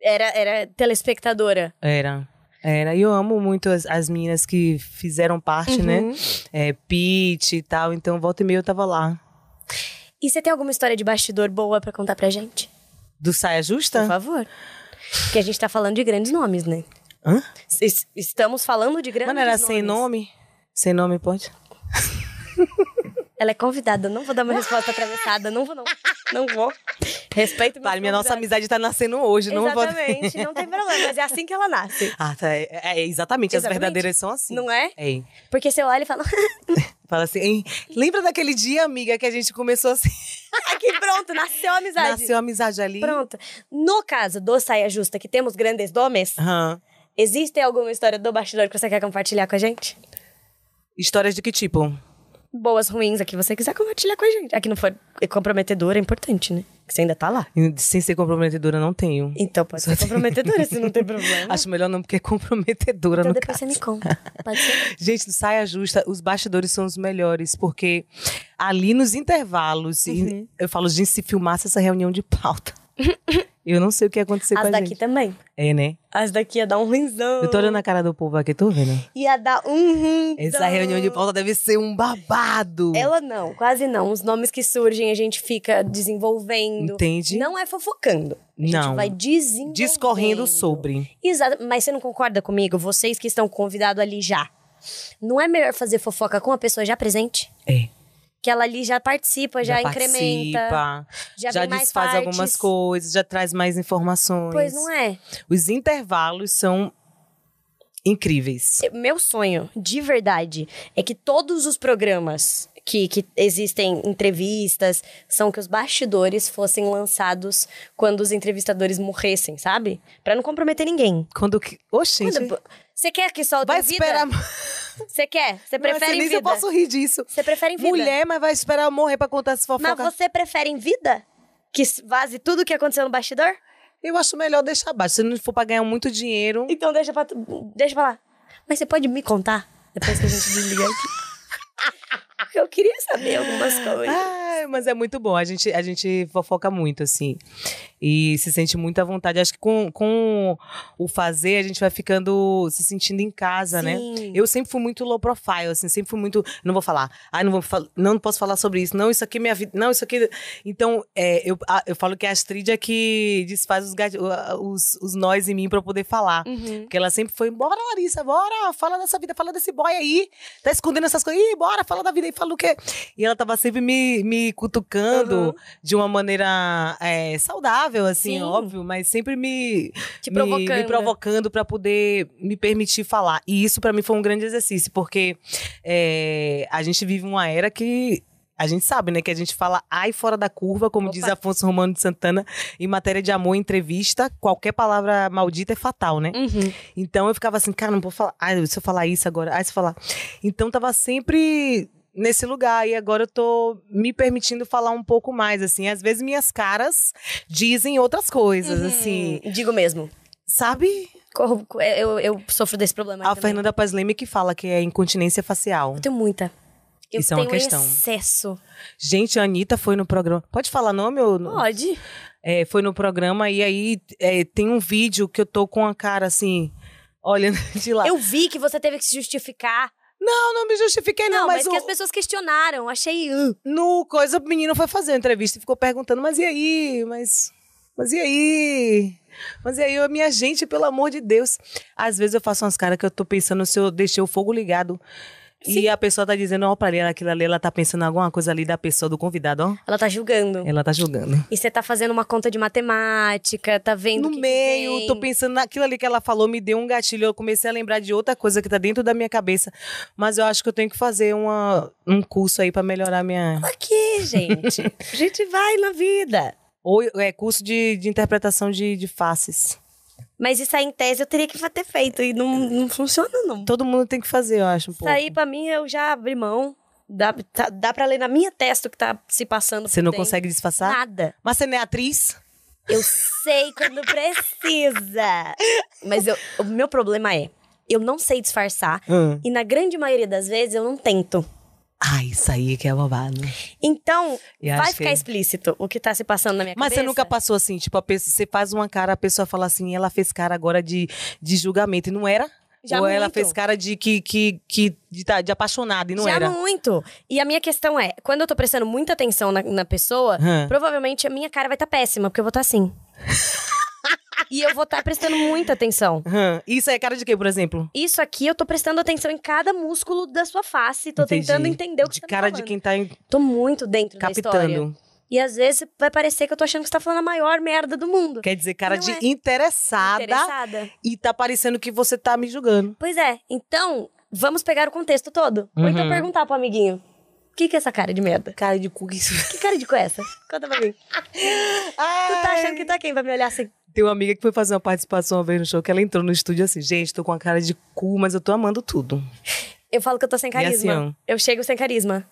Era, era telespectadora. Era. Era. Eu amo muito as, as meninas que fizeram parte, né? Uhum. É, Pete e tal. Então, volta e meia eu tava lá. E você tem alguma história de bastidor boa pra contar pra gente? Do Saia Por Justa? favor. Porque a gente tá falando de grandes nomes, né? Hã? Es- Estamos falando de grandes Mano, era nomes. sem nome? Sem nome, pode? Ela é convidada, não vou dar uma resposta atravessada, não vou não. Não vou. Respeito Claro, minha nossa amizade tá nascendo hoje, não pode. Exatamente, não tem problema, mas é assim que ela nasce. Ah, tá. É, é, exatamente, as Exatamente. verdadeiras são assim. Não é? É. Porque você olha e fala, Fala assim, hein? lembra daquele dia, amiga, que a gente começou assim? aqui pronto, nasceu a amizade. Nasceu a amizade ali. Pronto. No caso do Saia Justa, que temos grandes nomes, Aham. existe alguma história do bastidor que você quer compartilhar com a gente? Histórias de que tipo? Boas, ruins, aqui você quiser compartilhar com a gente. Aqui não for comprometedora, é importante, né? Que você ainda tá lá. Sem ser comprometedora, não tenho. Então pode ser comprometedora, se não tem problema. Acho melhor não, porque é comprometedora então no depois caso. você me conta. Pode ser? Gente, no saia justa, os bastidores são os melhores, porque ali nos intervalos, Uhum. eu falo, gente, se filmasse essa reunião de pauta, eu não sei o que ia acontecer com As a daqui gente. também. É, né? As daqui ia dar um ruimzão. Eu tô olhando a cara do povo aqui, tô vendo? Ia dar um ruimzão. Essa reunião de pauta deve ser um babado. Ela não, quase não. Os nomes que surgem a gente fica desenvolvendo. Entende? Não é fofocando. A gente Não. vai desenvolvendo. Discorrendo sobre. Exato. Mas você não concorda comigo? Vocês que estão convidados ali já. Não é melhor fazer fofoca com a pessoa já presente? É. Que ela ali já participa, já, incrementa. participa, Já, já desfaz algumas coisas, já traz mais informações. Pois não é. Os intervalos são incríveis. Meu sonho, de verdade, é que todos os programas que, que existem entrevistas são que os bastidores fossem lançados quando os entrevistadores morressem, sabe? Pra não comprometer ninguém. Quando que. Gente. Quando- Você quer que solte Vai em vida? esperar. Você quer? Você prefere em se eu vida? posso rir disso. Você prefere em vida? Mulher, mas vai esperar eu morrer pra contar essa Mas fofoca. você prefere em vida? Que vaze tudo que aconteceu no bastidor? Eu acho melhor deixar abaixo. Se não for pra ganhar muito dinheiro. Então deixa pra, deixa pra lá. Mas você pode me contar depois que a gente desligar aqui? Eu queria saber algumas coisas. Ai, mas é muito bom. A gente, a gente fofoca muito, assim. E se sente muito à vontade. Acho que com, com o fazer, a gente vai ficando, se sentindo em casa, né? Sim. Eu sempre fui muito low profile, assim, sempre fui muito. Não vou falar. Ai, não vou fal- não posso falar sobre isso. Não, isso aqui é minha vida. Não, isso aqui. Então, é, eu, a- eu falo que a Astrid é que desfaz os, os, os nós em mim pra eu poder falar. Uhum. Porque ela sempre foi, bora, Larissa, bora, fala dessa vida, fala desse boy aí. Tá escondendo essas coisas. Ih, bora, fala da vida aí, fala o quê? E ela tava sempre me, me cutucando Uhum. de uma maneira é, saudável, assim, Sim. óbvio, mas sempre me, Te me- provocando. me provocando pra poder me permitir falar. E isso pra mim foi um grande exercício, porque é, a gente vive uma era que a gente sabe, né, que a gente fala ai fora da curva, como Opa. diz Afonso Romano de Santana, em matéria de amor entrevista, qualquer palavra maldita é fatal, né? Uhum. Então eu ficava assim, cara, não vou falar. Ai, se eu falar isso agora, ai, se eu falar. Então tava sempre nesse lugar e agora eu tô me permitindo falar um pouco mais, assim. Às vezes minhas caras dizem outras coisas, assim. Hum, Digo mesmo. Sabe? Eu, eu sofro desse problema. A também. Fernanda Paz Leme que fala que é incontinência facial. Eu tenho muita. Eu Isso é uma questão. excesso. Gente, a Anitta foi no programa. Pode falar nome ou não? Pode. É, foi no programa e aí é, tem um vídeo que eu tô com a cara assim, olhando de lá. Eu vi que você teve que se justificar. Não, não me justifiquei, não, Não, mas, mas, que o- as pessoas questionaram. Achei. No coisa, o menino foi fazer a entrevista e ficou perguntando, mas e aí? Mas. Mas e aí? Mas e aí, eu, minha gente, pelo amor de Deus. Às vezes eu faço umas caras que eu tô pensando se eu deixei o fogo ligado. E a pessoa tá dizendo, ó, pra ali, aquilo ali, ela tá pensando em alguma coisa ali da pessoa, do convidado, ó. Ela tá julgando. Ela tá julgando. E você tá fazendo uma conta de matemática, tá vendo. No meio, vem. tô pensando naquilo ali que ela falou, me deu um gatilho. Eu comecei a lembrar de outra coisa que tá dentro da minha cabeça. Mas eu acho que eu tenho que fazer uma, um curso aí pra melhorar minha. Aqui, gente. a gente vai na vida. Ou é curso de, de interpretação de, de faces. Mas isso aí, em tese, eu teria que ter feito. E não, não funciona, não. Todo mundo tem que fazer, eu acho. Um Isso pouco. aí, pra mim, eu já abri mão. Dá, tá- dá pra ler na minha testa o que tá se passando Você não dentro. consegue disfarçar? Nada. Mas você não é atriz? Eu sei quando precisa. Mas eu- o meu problema é, eu não sei disfarçar. Hum. E na grande maioria das vezes, eu não tento. Ah, isso aí que é babado. Então, Eu vai ficar que- explícito o que tá se passando na minha Mas cabeça. você nunca passou assim, tipo, a pessoa, você faz uma cara, a pessoa fala assim, ela fez cara agora de, de julgamento, e não era? Já Ou ela muito. fez cara de que, que, que de, tá- de apaixonada, e não Já era? muito. E a minha questão é, quando eu tô prestando muita atenção na, na pessoa, Hã. provavelmente a minha cara vai estar péssima, porque eu vou estar assim. e eu vou estar prestando muita atenção. Hum, Isso é cara de quê, por exemplo? Isso aqui eu tô prestando atenção em cada músculo da sua face, tô Entendi. tentando entender o que De você tá cara falando. de quem tá em- Tô muito dentro da história. E às vezes vai parecer que eu tô achando que você tá falando a maior merda do mundo. Quer dizer, cara Não de é. interessada, Interessada. e tá parecendo que você tá me julgando. Pois é, então vamos pegar o contexto todo. Ou então Uhum. perguntar pro amiguinho: o que, que é essa cara de merda? Cara de cu que isso. Que cara de cu é essa? Conta pra mim. Tu tá achando que tá quem? Vai me olhar assim? Tem uma amiga que foi fazer uma participação uma vez no show que ela entrou no estúdio assim, gente, tô com a cara de cu, mas eu tô amando tudo. Eu falo que eu tô sem carisma. assim, eu chego sem carisma.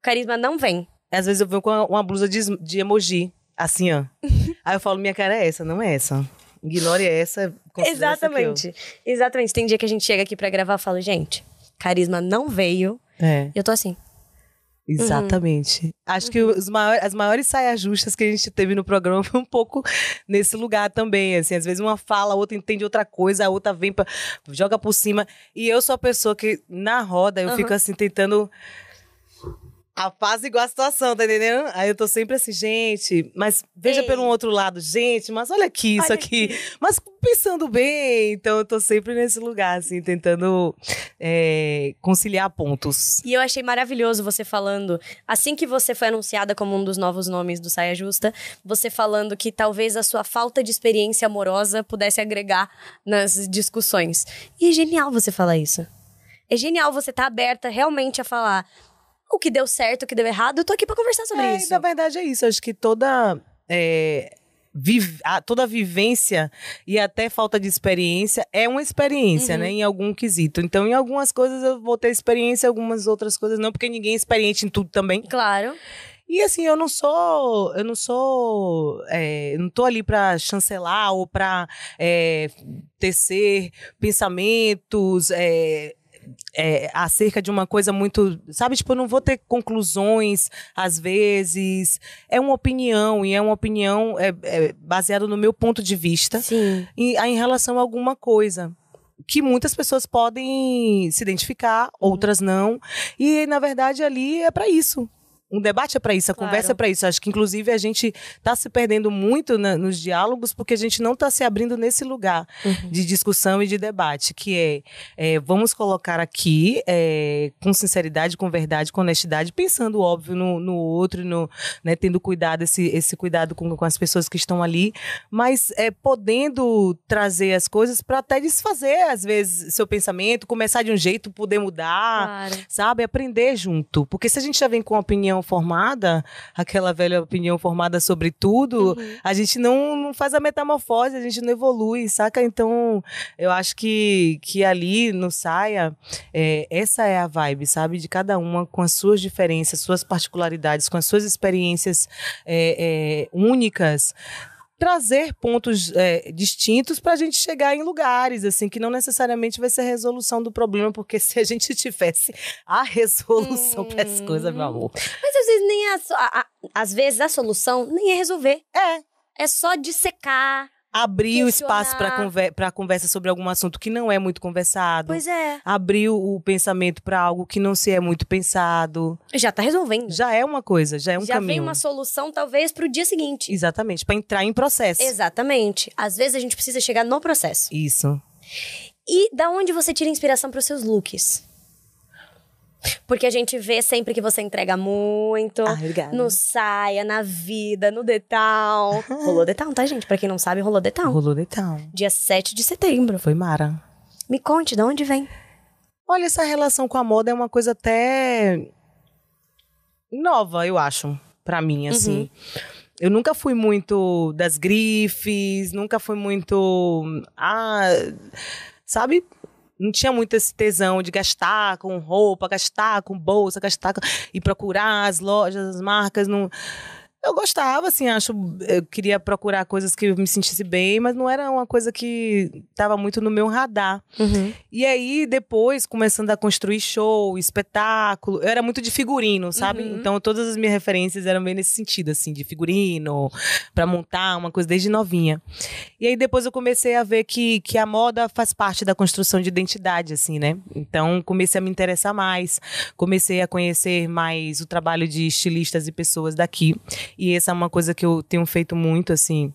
Carisma não vem. Às vezes eu venho com uma, blusa de, de emoji, assim, ó. Aí eu falo, minha cara é essa, não é essa. Ignore essa. considera essa ó. Exatamente. Exatamente. Tem dia que a gente chega aqui pra gravar e fala, gente, carisma não veio. É, E eu tô assim. Exatamente. Acho que os maiores, as maiores saias justas que a gente teve no programa foi um pouco nesse lugar também, assim. Às vezes uma fala, a outra entende outra coisa, a outra vem pra, joga por cima. E eu sou a pessoa que, na roda, eu Aham. fico assim, tentando apaziguar a situação, tá entendendo? Aí eu tô sempre assim, gente, mas veja Ei. pelo outro lado, gente, mas olha aqui, isso Olha aqui. Mas pensando bem, então eu tô sempre nesse lugar, assim, tentando é, conciliar pontos. E eu achei maravilhoso você falando, assim que você foi anunciada como um dos novos nomes do Saia Justa, você falando que talvez a sua falta de experiência amorosa pudesse agregar nas discussões. E é genial você falar isso. É genial você estar aberta realmente a falar o que deu certo, o que deu errado. Eu tô aqui pra conversar sobre É, isso. Na verdade é isso. Acho que toda. é, a- toda vivência e até falta de experiência é uma experiência, Uhum. né? Em algum quesito. Então, em algumas coisas eu vou ter experiência, algumas outras coisas não, porque ninguém é experiente em tudo também. Claro. E assim, eu não sou, eu não sou, é, não tô ali pra chancelar ou pra é, tecer pensamentos, é, é, acerca de uma coisa muito, sabe, tipo, eu não vou ter conclusões às vezes. É uma opinião e é uma opinião é, é, baseada no meu ponto de vista Sim. em, em relação a alguma coisa. Que muitas pessoas podem se identificar, outras não. E, na verdade, ali é para isso. Um debate é para isso, a Claro. conversa é para isso. Acho que, inclusive, a gente está se perdendo muito na- nos diálogos porque a gente não está se abrindo nesse lugar de discussão e de debate, que é, é, vamos colocar aqui é, com sinceridade, com verdade, com honestidade, pensando, óbvio, no, no outro, no, né, tendo cuidado, esse, esse cuidado com, com as pessoas que estão ali, mas é, podendo trazer as coisas para até desfazer, às vezes, seu pensamento, começar de um jeito, poder mudar Claro. sabe? Aprender junto. Porque se a gente já vem com uma opinião formada, aquela velha opinião formada sobre tudo, a gente não, não faz a metamorfose, a gente não evolui, saca? Então, eu acho que, que ali no Saia, é, essa é a vibe, sabe? De cada uma com as suas diferenças, suas particularidades, com as suas experiências é, é, únicas trazer pontos é, distintos para a gente chegar em lugares assim que não necessariamente vai ser a resolução do problema porque se a gente tivesse a resolução para as coisas meu amor Mas às vezes nem a- a- às vezes a solução nem é resolver. é É só dissecar. Abrir o espaço para conver conversa sobre algum assunto que não é muito conversado Pois é. abrir o, o pensamento para algo que não se é muito pensado Já tá resolvendo. já é uma coisa já é um Já caminho vem uma solução, talvez, pro dia seguinte. exatamente para entrar em processo Exatamente. Às vezes a gente precisa chegar no processo. isso E da onde você tira inspiração pros seus looks? Porque a gente vê sempre que você entrega muito. Ah, obrigada. No saia, na vida, no detal. Rolou detal, tá, gente? Pra quem não sabe, rolou detal. rolou detal Dia 7 de setembro. foi Mara Me conte, de onde vem? Olha, essa relação com a moda é uma coisa até nova, eu acho, pra mim, assim. Eu nunca fui muito das grifes, nunca fui muito. Ah, sabe? Não tinha muito esse tesão de gastar com roupa, gastar com bolsa, gastar com... e procurar as lojas, as marcas. Não... Eu gostava, assim, acho. Eu queria procurar coisas que eu me sentisse bem, mas não era uma coisa que estava muito no meu radar. E aí, depois, começando a construir show, espetáculo, eu era muito de figurino, sabe? Uhum. Então, todas as minhas referências eram bem nesse sentido, assim, de figurino, pra montar uma coisa desde novinha. E aí, depois eu comecei a ver que, que a moda faz parte da construção de identidade, assim, né? Então, comecei a me interessar mais, comecei a conhecer mais o trabalho de estilistas e pessoas daqui. E essa é uma coisa que eu tenho feito muito, assim,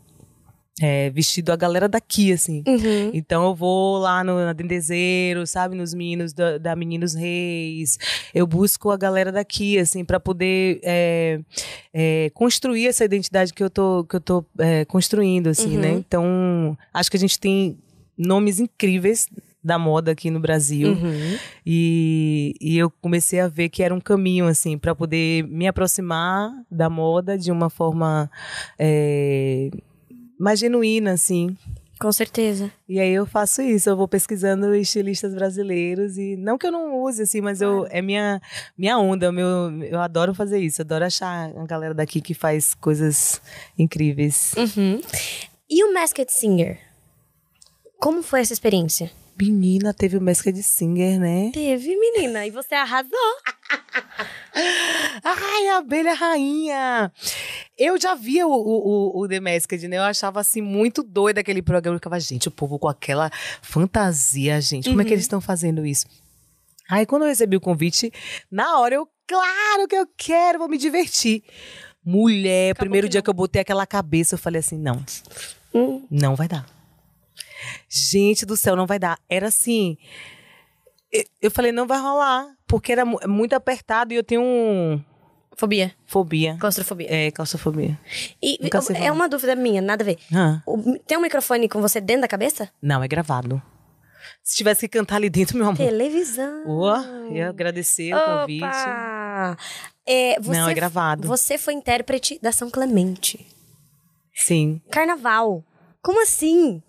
é, vestido a galera daqui, assim. Uhum. Então eu vou lá no Dendezeiro, sabe, nos meninos da, da Meninos Reis. Eu busco a galera daqui, assim, para poder é, é, construir essa identidade que eu tô, que eu tô é, construindo, assim, Uhum. né? Então, acho que a gente tem nomes incríveis da moda aqui no Brasil. Uhum. E, e eu comecei a ver que era um caminho, assim, para poder me aproximar da moda de uma forma é, mais genuína, assim. Com certeza. E aí eu faço isso, eu vou pesquisando estilistas brasileiros e não que eu não use assim, mas eu é minha minha onda, meu eu adoro fazer isso, adoro achar a galera daqui que faz coisas incríveis. Uhum. E o Masked Singer? Como foi essa experiência? Menina, teve o Masked Singer, né? Teve, menina, e você arrasou. Ai, a abelha rainha! Eu já via o, o, o, The Masked, né? Eu achava assim muito doido aquele programa. Eu ficava, gente, o povo com aquela fantasia, gente, como é que eles estão fazendo isso? Aí quando eu recebi o convite, na hora eu, claro que eu quero, vou me divertir. Mulher, primeiro que dia não. que eu botei aquela cabeça, eu falei assim, não, Hum. não vai dar. Gente do céu, não vai dar. Era assim. eu- Eu falei, não vai rolar. Porque era mu- muito apertado e eu tenho um. Fobia. Fobia. Claustrofobia. É, claustrofobia. E Nunca é uma dúvida minha, nada a ver. O- tem um microfone com você dentro da cabeça? Não, é gravado. Se tivesse que cantar ali dentro, meu amor. Televisão. Ó, ia agradecer o convite. Opa! É, você, Não, é gravado. Você foi intérprete da São Clemente. Sim. Carnaval. Como assim?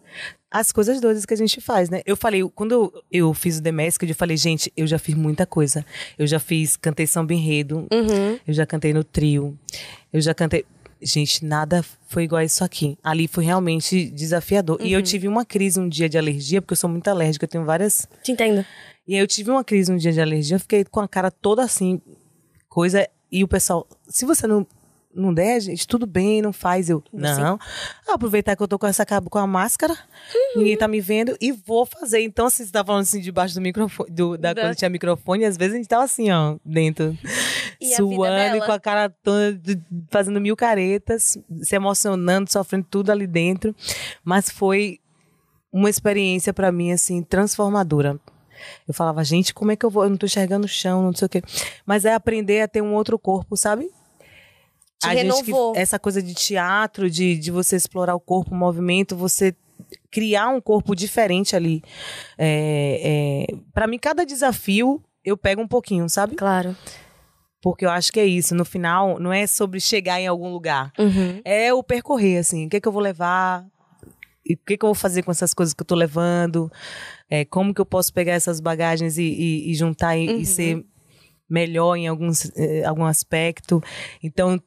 As coisas doidas que a gente faz, né? Eu falei, quando eu, eu fiz o The Masked, eu falei, gente, eu já fiz muita coisa. Eu já fiz, cantei samba enredo, Uhum. eu já cantei no trio, eu já cantei. Gente, nada foi igual a isso aqui. Ali foi realmente desafiador. E eu tive uma crise um dia de alergia, porque eu sou muito alérgica, eu tenho várias Te entendo. E aí eu tive uma crise um dia de alergia, eu fiquei com a cara toda assim, coisa. E o pessoal, se você não, não der, gente, tudo bem, não faz. Eu, não. Ah, aproveitar que eu tô com essa com a máscara, ninguém tá me vendo e vou fazer. Então, assim, você tá falando assim debaixo do microfone, do, da, Da- quando tinha microfone, às vezes a gente tava assim, ó, dentro. E vida suando e com a cara toda, fazendo mil caretas, se emocionando, sofrendo tudo ali dentro. Mas foi uma experiência pra mim, assim, transformadora. Eu falava, gente, como é que eu vou? Eu não tô enxergando o chão, não sei o quê. Mas é aprender a ter um outro corpo, sabe? Te a gente renovou. que, essa coisa de teatro, de, de você explorar o corpo, o movimento, você criar um corpo diferente ali. É, é, para mim, cada desafio eu pego um pouquinho, sabe? Claro. Porque eu acho que é isso. No final, não é sobre chegar em algum lugar. Uhum. É o percorrer, assim. O que, é que eu vou levar? E o que, que eu vou fazer com essas coisas que eu tô levando? É, como que eu posso pegar essas bagagens e, e- e juntar e, e ser melhor em alguns, eh, algum aspecto? Então,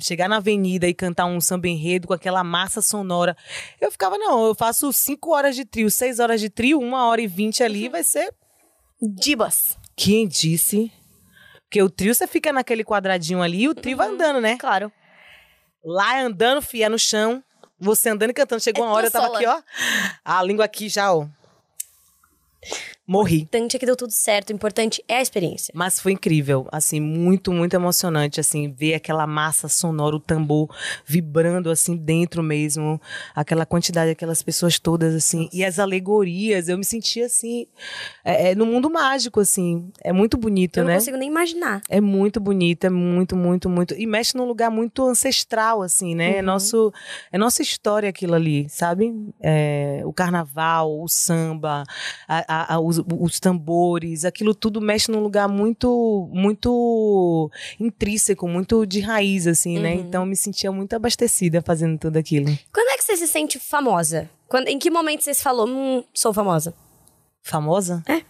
chegar na avenida e cantar um samba enredo com aquela massa sonora. Eu ficava, não, eu faço cinco horas de trio, seis horas de trio, uma hora e vinte ali, vai ser Dibas. quem disse? Porque o trio você fica naquele quadradinho ali e o trio vai andando, né? Claro. Lá andando, fia no chão. Você andando e cantando. Chegou É uma hora, eu tava sola. aqui, ó. A língua aqui já, ó. Morri. Importante é que deu tudo certo. O importante é a experiência. Mas foi incrível, assim, muito, muito emocionante, assim, ver aquela massa sonora, o tambor vibrando, assim, dentro mesmo, aquela quantidade, aquelas pessoas todas, assim, e as alegorias, eu me sentia, assim, é, é, no mundo mágico, assim, é muito bonito, Eu não né? consigo nem imaginar. É muito bonito, é muito, muito, muito. E mexe num lugar muito ancestral, assim, né? Uhum. É, nosso, é nossa história aquilo ali, sabe? É, o carnaval, o samba, a- a- a- os, os tambores, aquilo tudo mexe num lugar muito, muito intrínseco, muito de raiz, assim, né? Uhum. Então eu me sentia muito abastecida fazendo tudo aquilo. Quando é que você se sente famosa? Quando, em que momento você se falou, hum, sou famosa? Famosa? É.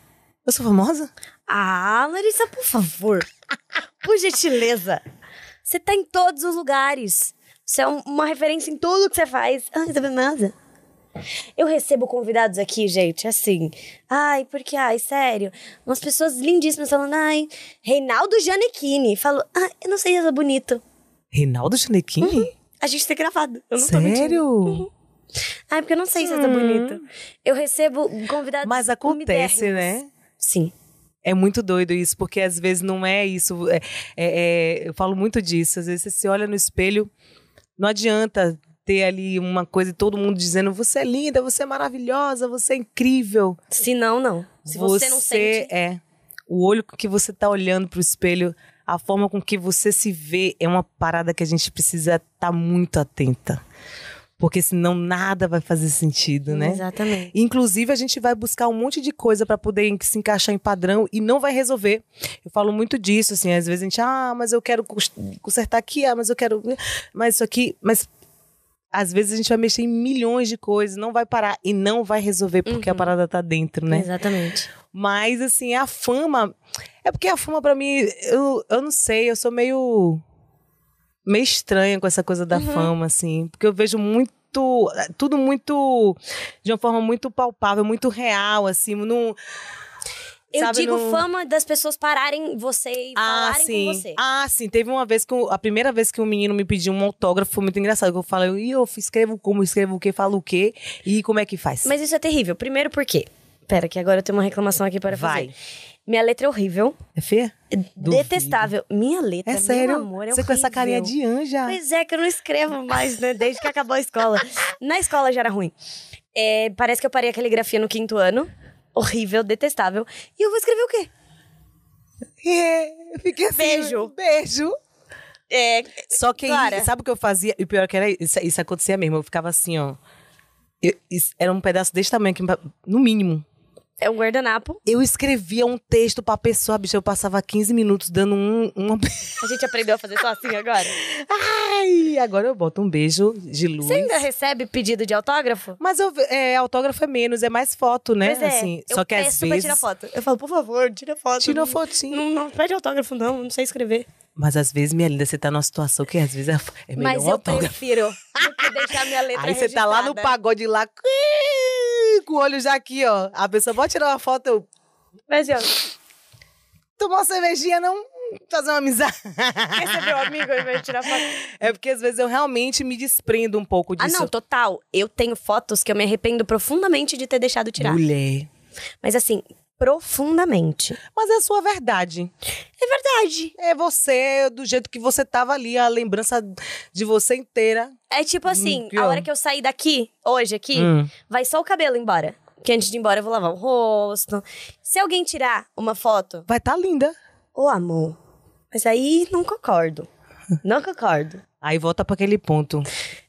Eu sou famosa? Ah, Larissa, por favor. por gentileza. Você tá em todos os lugares. Você é um- uma referência em tudo que você faz. Ai, tá famosa. Eu recebo convidados aqui, gente, assim. Ai, porque, ai, sério. Umas pessoas lindíssimas falando, ai, Reinaldo Gianecchini. Falo, ai, eu não sei se é bonito. Reinaldo Gianecchini? A gente tem gravado. Eu não. Sério? Ai, porque eu não sei se é bonito. Eu recebo convidados. Mas acontece, né? Sim. É muito doido isso, porque às vezes não é isso. é- é- é- eu falo muito disso. Às vezes você se olha no espelho, não adianta ter ali uma coisa e todo mundo dizendo: você é linda, você é maravilhosa, você é incrível. Se não, não. Se você, não sente. é. O olho com que você tá olhando pro espelho, a forma com que você se vê é uma parada que a gente precisa estar tá muito atenta. Porque senão nada vai fazer sentido, né? Exatamente. Inclusive, a gente vai buscar um monte de coisa para poder se encaixar em padrão e não vai resolver. Eu falo muito disso, assim, às vezes a gente, ah, mas eu quero consertar aqui, ah, mas eu quero. Mas isso aqui. Mas às vezes a gente vai mexer em milhões de coisas, não vai parar e não vai resolver porque uhum. a parada tá dentro, né? Exatamente. Mas, assim, a fama. É porque a fama, para mim, eu, eu não sei, eu sou meio meio estranha com essa coisa da uhum. fama, assim. Porque eu vejo muito. Tudo muito. De uma forma muito palpável, muito real, assim. Não. Eu Sabe, digo fama das pessoas pararem você e ah, falarem sim. com você. Ah, sim. Teve uma vez que. A primeira vez que um menino me pediu um autógrafo foi muito engraçado. Eu falei, e eu escrevo como, escrevo o que, falo o quê e como é que faz. Mas isso é terrível. Primeiro porque. Pera, que agora eu tenho uma reclamação aqui para Vai. fazer. Minha letra é horrível. É feia? Detestável. Minha letra, é sério? meu amor, é Você horrível. com essa carinha de anja. Pois é, que eu não escrevo mais, né? Desde que acabou a escola. Na escola já era ruim. É, parece que eu parei a caligrafia no quinto ano. Horrível, detestável. E eu vou escrever o quê? É, eu fiquei assim. Beijo. Beijo. É, Só que Clara. sabe o que eu fazia? E o pior é que era isso, isso acontecia mesmo. Eu ficava assim, ó. Eu, isso, era um pedaço desse tamanho, no mínimo. É um guardanapo. Eu escrevia um texto pra pessoa, bicho. Eu passava 15 minutos dando um. Uma... A gente aprendeu a fazer só assim agora? Ai, agora eu boto um beijo de luz. Você ainda recebe pedido de autógrafo? Mas eu, é, autógrafo é menos, é mais foto, né? Pois é, assim, eu só que peço às vezes. pra tirar foto. Eu falo, por favor, tira foto. Tira sim. Não, não pede autógrafo, não. Não sei escrever. Mas às vezes, minha linda, você tá numa situação que às vezes é, é melhor Mas um eu autógrafo. prefiro do que deixar minha letra Aí você tá lá no pagode lá com o olho já aqui, ó. A pessoa pode tirar uma foto, eu... Mas, ó... Tomar uma cervejinha, não fazer uma amizade. Receber um amigo ao invés de tirar foto. É porque às vezes eu realmente me desprendo um pouco disso. Ah, não, total. Eu tenho fotos que eu me arrependo profundamente de ter deixado tirar. Mulher. Mas assim, profundamente. Mas é a sua verdade. É verdade. É você, do jeito que você tava ali, a lembrança de você inteira. É tipo assim, hum, a hora que eu sair daqui, hoje aqui, hum. vai só o cabelo embora. Porque antes de ir embora eu vou lavar o rosto. Se alguém tirar uma foto. Vai estar tá linda. Ô, amor. Mas aí não concordo. Não concordo. Aí volta para aquele ponto.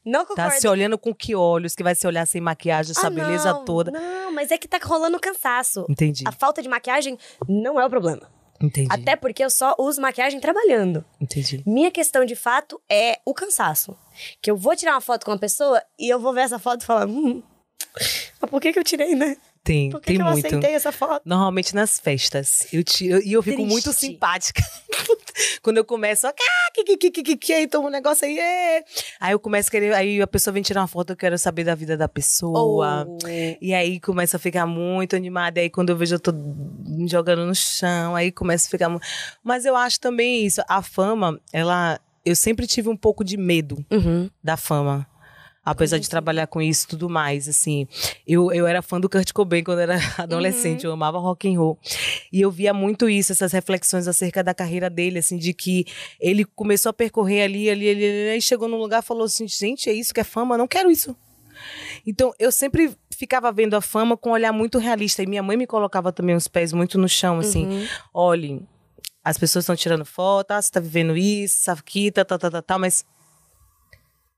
Não concordo. Tá se olhando com que olhos que vai se olhar sem maquiagem, essa ah, beleza toda. Não, mas é que tá rolando cansaço. Entendi. A falta de maquiagem não é o problema. Entendi. Até porque eu só uso maquiagem trabalhando. Entendi. Minha questão de fato é o cansaço. Que eu vou tirar uma foto com uma pessoa e eu vou ver essa foto e falar, hum, mas por que, que eu tirei, né? Tem, Por que tem que eu muito. aceitei essa foto? Normalmente nas festas. Eu te, eu, e eu fico Triste. muito simpática. Quando eu começo, ah, que, que, que, que, que, aí toma um negócio aí, é. Aí eu começo a querer, aí a pessoa vem tirar uma foto, eu quero saber da vida da pessoa. Oh. E aí começa a ficar muito animada. E aí quando eu vejo, eu tô me jogando no chão, aí começa a ficar. mu- Mas eu acho também isso, a fama, ela. Eu sempre tive um pouco de medo Uhum. da fama. Apesar de trabalhar com isso e tudo mais, assim. Eu, eu era fã do Kurt Cobain quando era adolescente, eu amava rock and roll. E eu via muito isso, essas reflexões acerca da carreira dele, assim, de que ele começou a percorrer ali, ali, ali, ali, e chegou num lugar e falou assim, gente, é isso que é fama? Não quero isso. Então, eu sempre ficava vendo a fama com um olhar muito realista. E minha mãe me colocava também os pés muito no chão, assim. Uhum. Olhem, as pessoas estão tirando foto, ah, você tá vivendo isso, isso aqui, tá, tá, tá, tá, tá, mas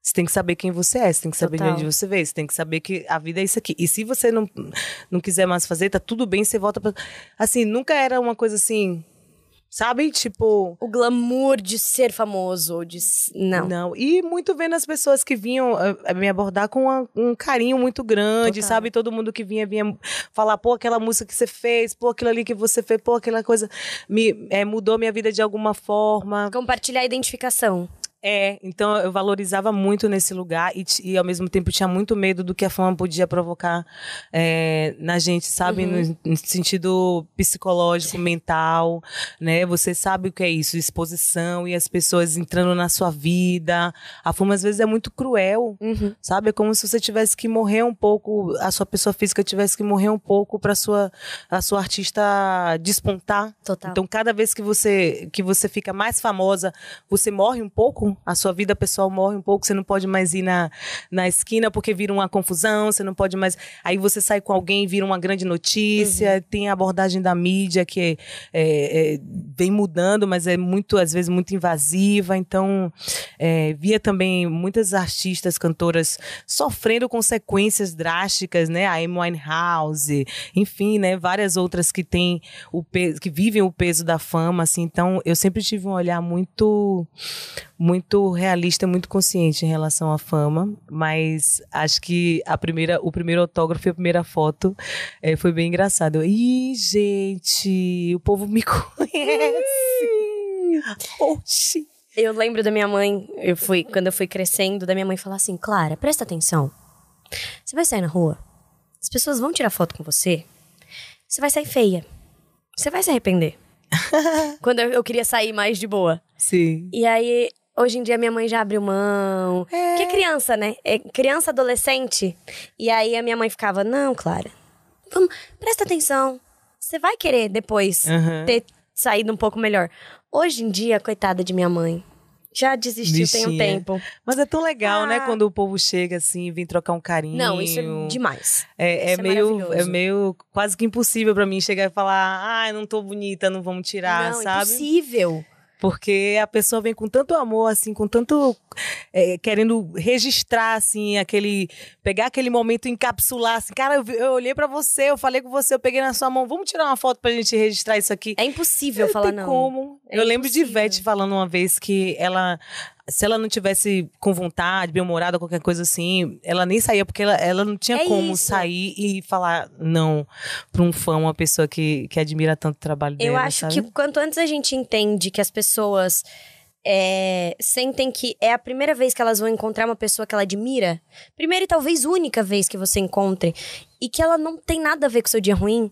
você tem que saber quem você é, você tem que saber Total. de onde você veio, você tem que saber que a vida é isso aqui. E se você não, não quiser mais fazer, tá tudo bem, você volta pra. Assim, nunca era uma coisa assim. Sabe? Tipo. O glamour de ser famoso, de... Não. Não. E muito vendo as pessoas que vinham eh, eh, me abordar com uma- um carinho muito grande, Total. sabe? Todo mundo que vinha, vinha falar, pô, aquela música que você fez, pô, aquilo ali que você fez, pô, aquela coisa me, eh, mudou minha vida de alguma forma. Compartilhar a identificação. É, então eu valorizava muito nesse lugar e, e, ao mesmo tempo tinha muito medo do que a fama podia provocar é, na gente, sabe? No, no sentido psicológico, mental, né? Você sabe o que é isso, exposição e as pessoas entrando na sua vida. A fama às vezes é muito cruel, Uhum. sabe? É como se você tivesse que morrer um pouco, a sua pessoa física tivesse que morrer um pouco para sua a sua artista despontar. Total. Então, cada vez que você que você fica mais famosa, você morre um pouco pouco, a sua vida pessoal morre um pouco, você não pode mais ir na, na esquina porque vira uma confusão, você não pode mais. Aí você sai com alguém, vira uma grande notícia, uhum. tem a abordagem da mídia que é, é, vem mudando, mas é muito, às vezes, muito invasiva. Então, é, via também muitas artistas, cantoras sofrendo consequências drásticas, né? A Amy Winehouse, enfim, né? Várias outras que têm o peso, que vivem o peso da fama, assim. Então, eu sempre tive um olhar muito, muito realista, muito consciente em relação à fama. Mas acho que a primeira, o primeiro autógrafo e a primeira foto é, foi bem engraçado. Ih, gente, o povo me conhece. Oxi. Eu lembro da minha mãe, eu fui, quando eu fui crescendo, da minha mãe falar assim: Clara, presta atenção. Você vai sair na rua, as pessoas vão tirar foto com você, você vai sair feia. Você vai se arrepender. quando eu, eu, queria sair mais de boa. Sim. E aí, hoje em dia, minha mãe já abriu mão. É. Que é criança, né? É criança, adolescente. E aí a minha mãe ficava: Não, Clara, vamos, presta atenção. Você vai querer depois uhum. ter saído um pouco melhor. Hoje em dia, coitada de minha mãe. Já desistiu Bichinha. tem um tempo. Mas é tão legal, né, ah. né? Quando o povo chega assim, vem trocar um carinho. Não, isso é demais. É, é, é meio, é meio quase que impossível para mim chegar e falar: ai, ah, não tô bonita, não vamos tirar, não, sabe? Impossível. Porque a pessoa vem com tanto amor, assim, com tanto. É, querendo registrar, assim, aquele. Pegar aquele momento, encapsular, assim. Cara, eu, eu olhei para você, eu falei com você, eu peguei na sua mão, vamos tirar uma foto pra gente registrar isso aqui. É impossível não falar não. como. É eu lembro de Ivete falando uma vez que ela se ela não tivesse com vontade, bem-humorada, qualquer coisa assim, ela nem saía, porque ela, ela não tinha é como isso. sair e falar não para um fã, uma pessoa que, que admira tanto o trabalho dela. Eu acho sabe? que quanto antes a gente entende que as pessoas é, sentem que é a primeira vez que elas vão encontrar uma pessoa que ela admira, primeira e talvez única vez que você encontre, e que ela não tem nada a ver com o seu dia ruim,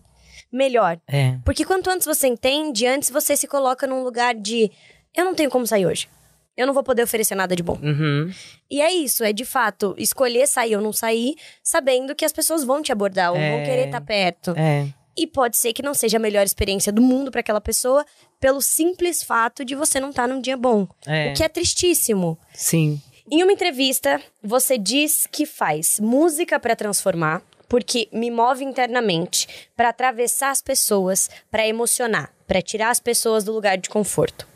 melhor. É. Porque quanto antes você entende, antes você se coloca num lugar de eu não tenho como sair hoje eu não vou poder oferecer nada de bom. Uhum. E é isso, é de fato escolher sair ou não sair, sabendo que as pessoas vão te abordar ou é. vão querer estar tá perto. É. E pode ser que não seja a melhor experiência do mundo para aquela pessoa, pelo simples fato de você não estar tá num dia bom. É. O que é tristíssimo. Sim. Em uma entrevista, você diz que faz música para transformar, porque me move internamente, para atravessar as pessoas, para emocionar, para tirar as pessoas do lugar de conforto.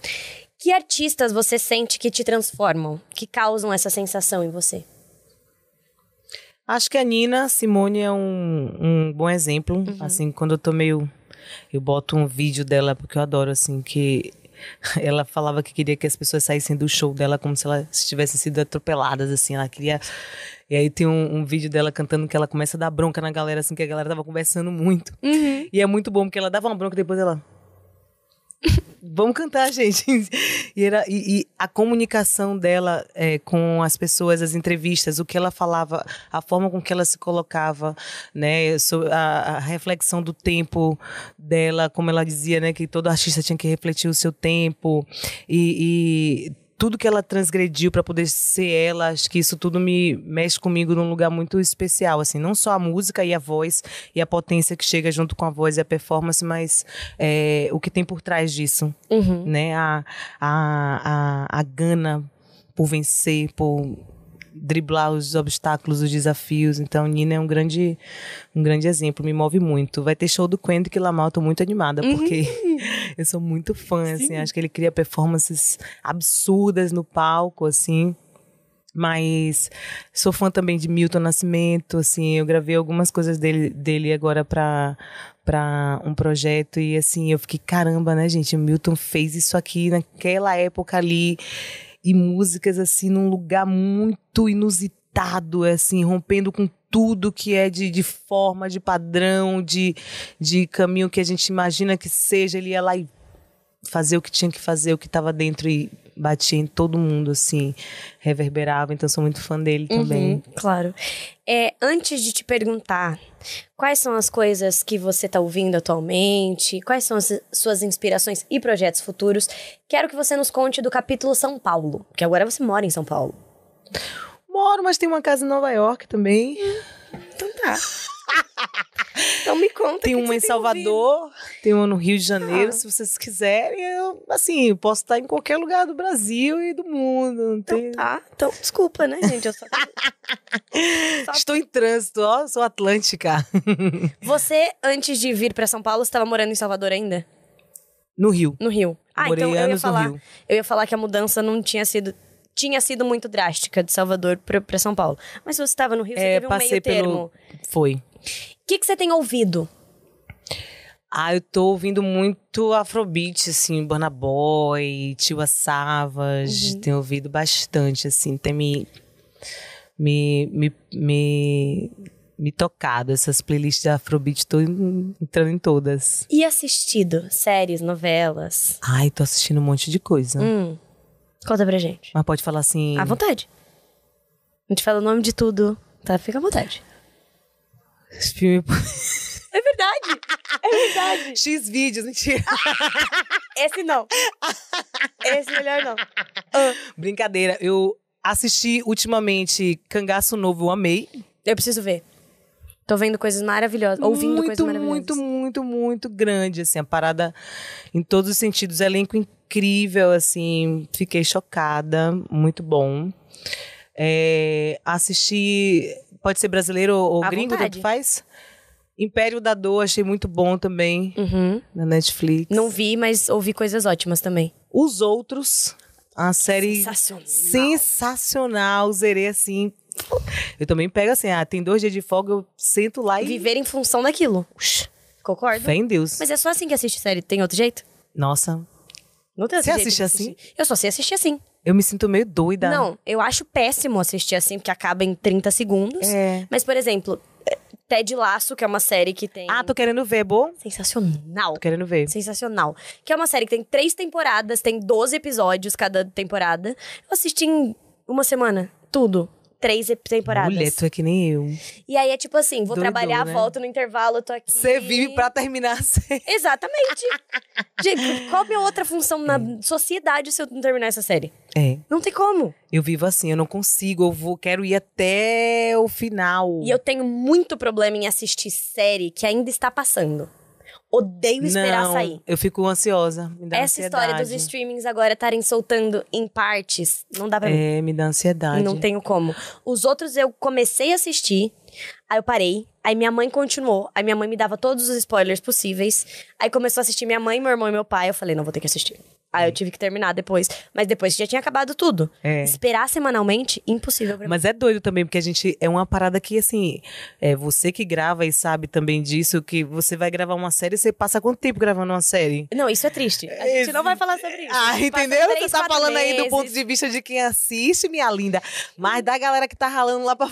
Que artistas você sente que te transformam, que causam essa sensação em você? Acho que a Nina Simone é um, um bom exemplo. Uhum. Assim, quando eu tô meio. Eu boto um vídeo dela, porque eu adoro, assim, que ela falava que queria que as pessoas saíssem do show dela como se elas tivessem sido atropeladas, assim. Ela queria. E aí tem um, um, vídeo dela cantando que ela começa a dar bronca na galera, assim, que a galera tava conversando muito. Uhum. E é muito bom, porque ela dava uma bronca e depois ela. Vamos cantar, gente. E, era, e, e a comunicação dela é, com as pessoas, as entrevistas, o que ela falava, a forma com que ela se colocava, né, a, a reflexão do tempo dela, como ela dizia, né, que todo artista tinha que refletir o seu tempo e, e tudo que ela transgrediu para poder ser ela, acho que isso tudo me mexe comigo num lugar muito especial, assim, não só a música e a voz e a potência que chega junto com a voz e a performance, mas é, o que tem por trás disso, uhum. né? A, a, a, a gana por vencer, por driblar os obstáculos, os desafios. Então, Nina é um grande, um grande exemplo, me move muito. Vai ter show do Kendrick Lamar, eu tô muito animada, uhum. porque eu sou muito fã, assim, acho que ele cria performances absurdas no palco, assim mas sou fã também de Milton Nascimento, assim, eu gravei algumas coisas dele, dele agora para para um projeto e assim, eu fiquei caramba, né, gente, o Milton fez isso aqui naquela época ali e músicas assim num lugar muito inusitado, assim, rompendo com tudo que é de, de forma, de padrão, de, de caminho que a gente imagina que seja. Ele ia lá e fazer o que tinha que fazer, o que estava dentro e batia em todo mundo, assim, reverberava. Então, sou muito fã dele uhum, também. Claro. É, antes de te perguntar quais são as coisas que você está ouvindo atualmente, quais são as suas inspirações e projetos futuros, quero que você nos conte do capítulo São Paulo, que agora você mora em São Paulo. Moro, mas tem uma casa em Nova York também. Então tá. Então me conta. Tem uma em tem ouvido. Salvador, tem uma no Rio de Janeiro, Ah. se vocês quiserem. Eu, assim, eu posso estar em qualquer lugar do Brasil e do mundo. Não tem... Então tá, então desculpa, né, gente? Eu só... só- Estou em trânsito, ó, sou atlântica. Você, antes de vir pra São Paulo, você estava morando em Salvador ainda? No Rio. No Rio. Ah, Morei então eu ia falar. Eu ia falar que a mudança não tinha sido. Tinha sido muito drástica de Salvador pra São Paulo. Mas você estava no Rio, você É, teve um meio termo. pelo. Foi. O que, que você tem ouvido? Ah, eu tô ouvindo muito Afrobeat, assim, Burna Boy, Tiwa Savage, Uhum. tenho ouvido bastante, assim, tem me, me, me, me, me tocado. Essas playlists de Afrobeat, tô en- entrando em todas. E assistido? Séries, novelas? Ai, tô assistindo um monte de coisa. Hum. Conta pra gente. Mas pode falar assim. À vontade. A gente fala o nome de tudo, tá? Fica à vontade. Filme. É verdade! É verdade! X vídeos, mentira. Esse não. Esse melhor não. Brincadeira. Eu assisti ultimamente Cangaço Novo, eu amei. Eu preciso ver. Tô vendo coisas maravilhosas, ouvindo muito, coisas maravilhosas. muito, muito, muito grande, assim, a parada em todos os sentidos, elenco incrível, assim, fiquei chocada, muito bom. É, assisti, pode ser brasileiro ou À gringo, vontade. tanto faz? Império da Dor, achei muito bom também, Uhum. na Netflix. Não vi, mas ouvi coisas ótimas também. Os Outros, a série Sensacional. sensacional, zerei assim. Eu também pego assim, ah, tem dois dias de folga, eu sento lá e... Viver em função daquilo. Concordo. Fé em Deus. Mas é só assim que assiste série. Tem outro jeito? Nossa, Não tem outro Você jeito assiste assim? assistir. Eu só sei assistir assim. Eu me sinto meio doida. Não, eu acho péssimo assistir assim, porque acaba em 30 segundos. É. Mas, por exemplo, Ted Laço, que é uma série que tem... Ah, tô querendo ver, bom? Sensacional. Tô querendo ver. Sensacional. Que é uma série que tem três temporadas, tem 12 episódios cada temporada. Eu assisti em uma semana. Tudo. Três temporadas. Mulher, tu é que nem eu. E aí é tipo assim, vou Doidou, trabalhar, né? volto no intervalo, tô aqui. Você vive pra terminar a série. Exatamente. Gente, qual a minha outra função na sociedade se eu não terminar essa série? É, Não tem como. eu vivo assim, eu não consigo, eu vou, quero ir até o final. E eu tenho muito problema em assistir série que ainda está passando. Odeio esperar não, sair. eu fico ansiosa, me dá Essa história dos ansiedade. streamings agora estarem soltando em partes, não dá pra. É, me dá ansiedade. Não tenho como. Os outros eu comecei a assistir, aí eu parei, aí minha mãe continuou, aí minha mãe me dava todos os spoilers possíveis, aí começou a assistir minha mãe, meu irmão e meu pai, eu falei, não vou ter que assistir. Aí eu tive que terminar depois, mas depois já tinha acabado tudo. É. Esperar semanalmente, impossível pra mim. Mas é doido também, porque a gente. É uma parada que, assim. É você que grava e sabe também disso, que você vai gravar uma série, você passa quanto tempo gravando uma série? Não, isso é triste. A gente não vai falar sobre isso. Ah, entendeu? três, Você tá falando aí do meses. ponto de vista de quem assiste, minha linda. Mas da galera que tá ralando lá pra,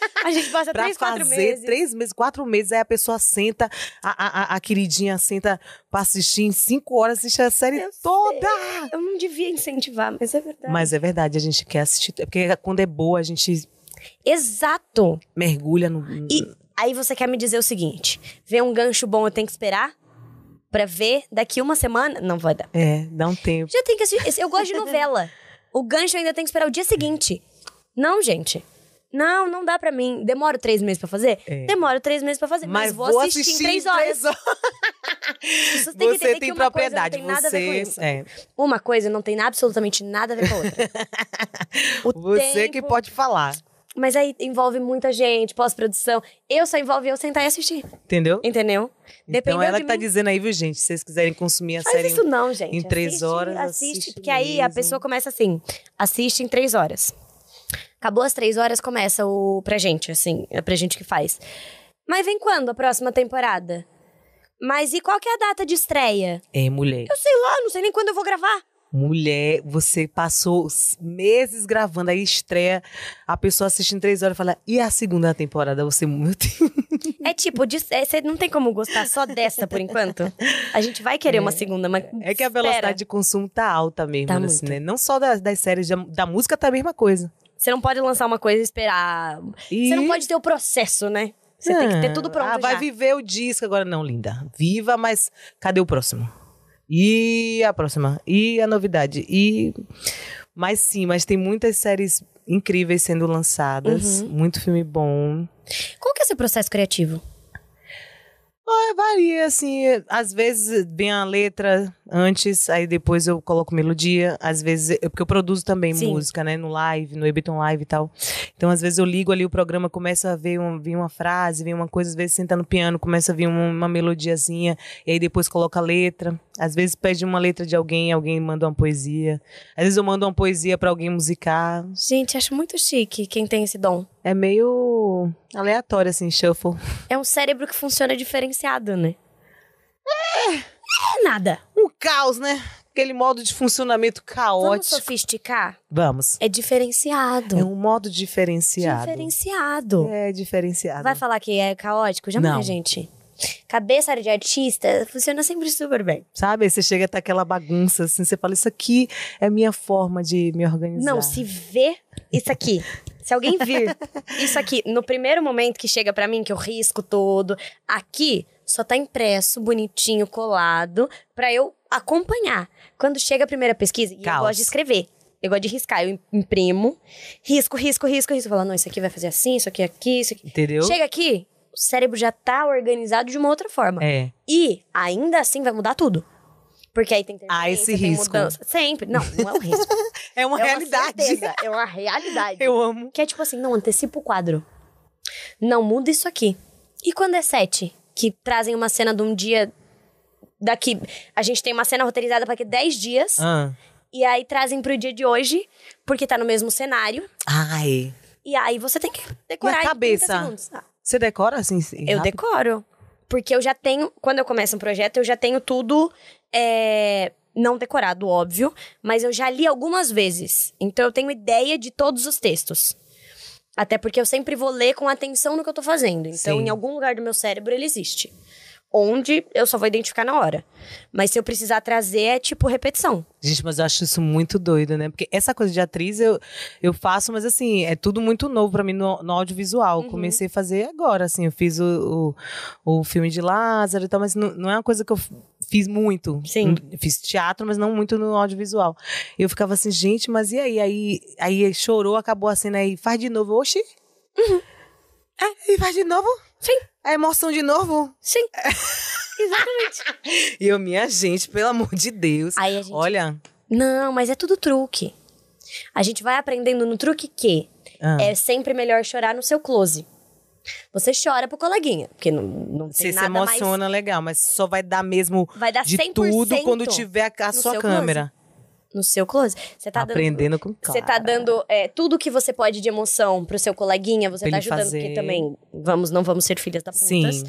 A gente passa pra três, quatro fazer meses. três meses, quatro meses, aí a pessoa senta, a, a, a- queridinha senta pra assistir em cinco horas, assiste a série Eu toda. Eu não devia incentivar, mas é verdade. Mas é verdade, a gente quer assistir. Porque quando é boa, a gente Exato. mergulha no. E aí você quer me dizer o seguinte: ver um gancho bom eu tenho que esperar? Pra ver daqui uma semana? Não vai dar. É, dá um tempo. Já tem que assistir. Eu gosto de novela. O gancho ainda tem que esperar o dia seguinte. Não, gente. Não, não dá pra mim. Demoro três meses pra fazer? É. Demoro três meses pra fazer, mas, vou, assistir, em três horas. As pessoas têm que Você tem que uma coisa propriedade, não tem você. isso. É, Uma coisa não tem absolutamente nada a ver com a outra. O você que tempo- pode falar. Mas aí envolve muita gente, pós-produção. Eu só envolve eu sentar e assistir. Entendeu? Entendeu? Então ela de que tá mim. dizendo aí, viu, gente? Se vocês quiserem consumir a Faz série. isso não, gente. em três Assiste, horas, Assiste, assiste porque aí a mesmo. pessoa começa assim, assiste em três horas. Acabou as três horas, começa o pra gente, assim, é pra gente que faz. Mas vem quando a próxima temporada? Mas e qual que é a data de estreia? É, mulher. Eu sei lá, não sei nem quando eu vou gravar. Mulher, você passou meses gravando, aí estreia, a pessoa assiste em três horas e fala, e a segunda temporada? Você. É tipo, de- é, você não tem como gostar só dessa por enquanto. A gente vai querer uma segunda, mas. É que a espera. velocidade de consumo tá alta mesmo, Tá assim, muito. né? Não só das, das séries, da, da música tá a mesma coisa. Você não pode lançar uma coisa e esperar. E- Você não pode ter o processo, né? Você tem que ter tudo pronto Ah, vai já. viver o disco agora. Não, linda. Viva, mas cadê o próximo? E a próxima? E a novidade? E... Mas sim, mas tem muitas séries incríveis sendo lançadas. Uhum. Muito filme bom. Qual que é o seu processo criativo? Ah, varia, assim. Às vezes vem a letra antes, aí depois eu coloco melodia. Às vezes, eu- porque eu produzo também Sim. música, né? No live, no Ebiton Live e tal. Então, às vezes eu ligo ali o programa, começa a ver um, vir uma frase, vem uma coisa, às vezes senta no piano, começa a vir uma, uma melodiazinha, e aí depois coloca a letra. Às vezes pede uma letra de alguém, alguém manda uma poesia. Às vezes eu mando uma poesia pra alguém musicar. Gente, acho muito chique quem tem esse dom. É meio aleatório, assim, shuffle. É um cérebro que funciona diferenciado, né? É. É nada. Um caos, né? Aquele modo de funcionamento Vamos caótico. sofisticar? Vamos. É diferenciado. É um modo diferenciado. Diferenciado. É diferenciado. Vai falar que é caótico? Jamais, Não. gente. Cabeça de artista funciona sempre super bem. Sabe? Aí você chega até aquela bagunça, assim, você fala, isso aqui é minha forma de me organizar. Não, se vê isso aqui. Se alguém vir isso aqui, no primeiro momento que chega pra mim, que eu risco todo, aqui só tá impresso, bonitinho, colado, pra eu acompanhar. Quando chega a primeira pesquisa, e eu gosto de escrever. Eu gosto de riscar, eu imprimo, risco, risco, risco, risco. Falo, não, isso aqui vai fazer assim, isso aqui aqui, isso aqui. Entendeu? Chega aqui, cérebro já tá organizado de uma outra forma. É. E ainda assim vai mudar tudo. Porque aí tem Ah, esse risco. mudança. Sempre. Não, não é um risco. É uma é realidade. Uma certeza, é uma realidade. Eu amo. Que é tipo assim, não, antecipa o quadro. Não muda isso aqui. E quando é sete? Que trazem uma cena de um dia. Daqui. A gente tem uma cena roteirizada para daqui 10 dias. Ah. E aí trazem pro dia de hoje, porque tá no mesmo cenário. Ai. E aí você tem que decorar E a em 30 cabeça? Ah, Você decora assim? eu rápido? decoro. Porque eu já tenho. Quando eu começo um projeto, eu já tenho tudo. é, não decorado, óbvio. Mas eu já li algumas vezes. Então eu tenho ideia de todos os textos. Até porque eu sempre vou ler com atenção no que eu tô fazendo. Então, Sim. em algum lugar do meu cérebro ele existe. Onde eu só vou identificar na hora. Mas se eu precisar trazer, é tipo repetição. Gente, mas eu acho isso muito doido, né? Porque essa coisa de atriz eu, eu faço, mas assim, é tudo muito novo pra mim no, no audiovisual. Uhum. Comecei a fazer agora, assim, eu fiz o, o, o filme de Lázaro e tal, mas não, não é uma coisa que eu fiz muito. Sim. Fiz teatro, mas não muito no audiovisual. Eu ficava assim, gente, mas e aí? Aí, aí chorou, acabou a cena aí, faz de novo. Oxi! É, e faz de novo? Sim. É emoção de novo? Sim. Exatamente. E eu, minha gente, pelo amor de Deus. Aí a gente Olha. Não, mas é tudo truque. A gente vai aprendendo no truque que Ah. é sempre melhor chorar no seu close. Você chora pro coleguinha, porque não, não tem Você se nada mais... emociona legal, mas só vai dar mesmo Vai dar de 100% tudo quando tiver a, a sua câmera. No seu close. Você tá dando... Aprendendo com Você cara. tá dando é, tudo que você pode de emoção pro seu coleguinha, você Pra tá ajudando, fazer. porque também vamos, não vamos ser filhas da putas. Sim,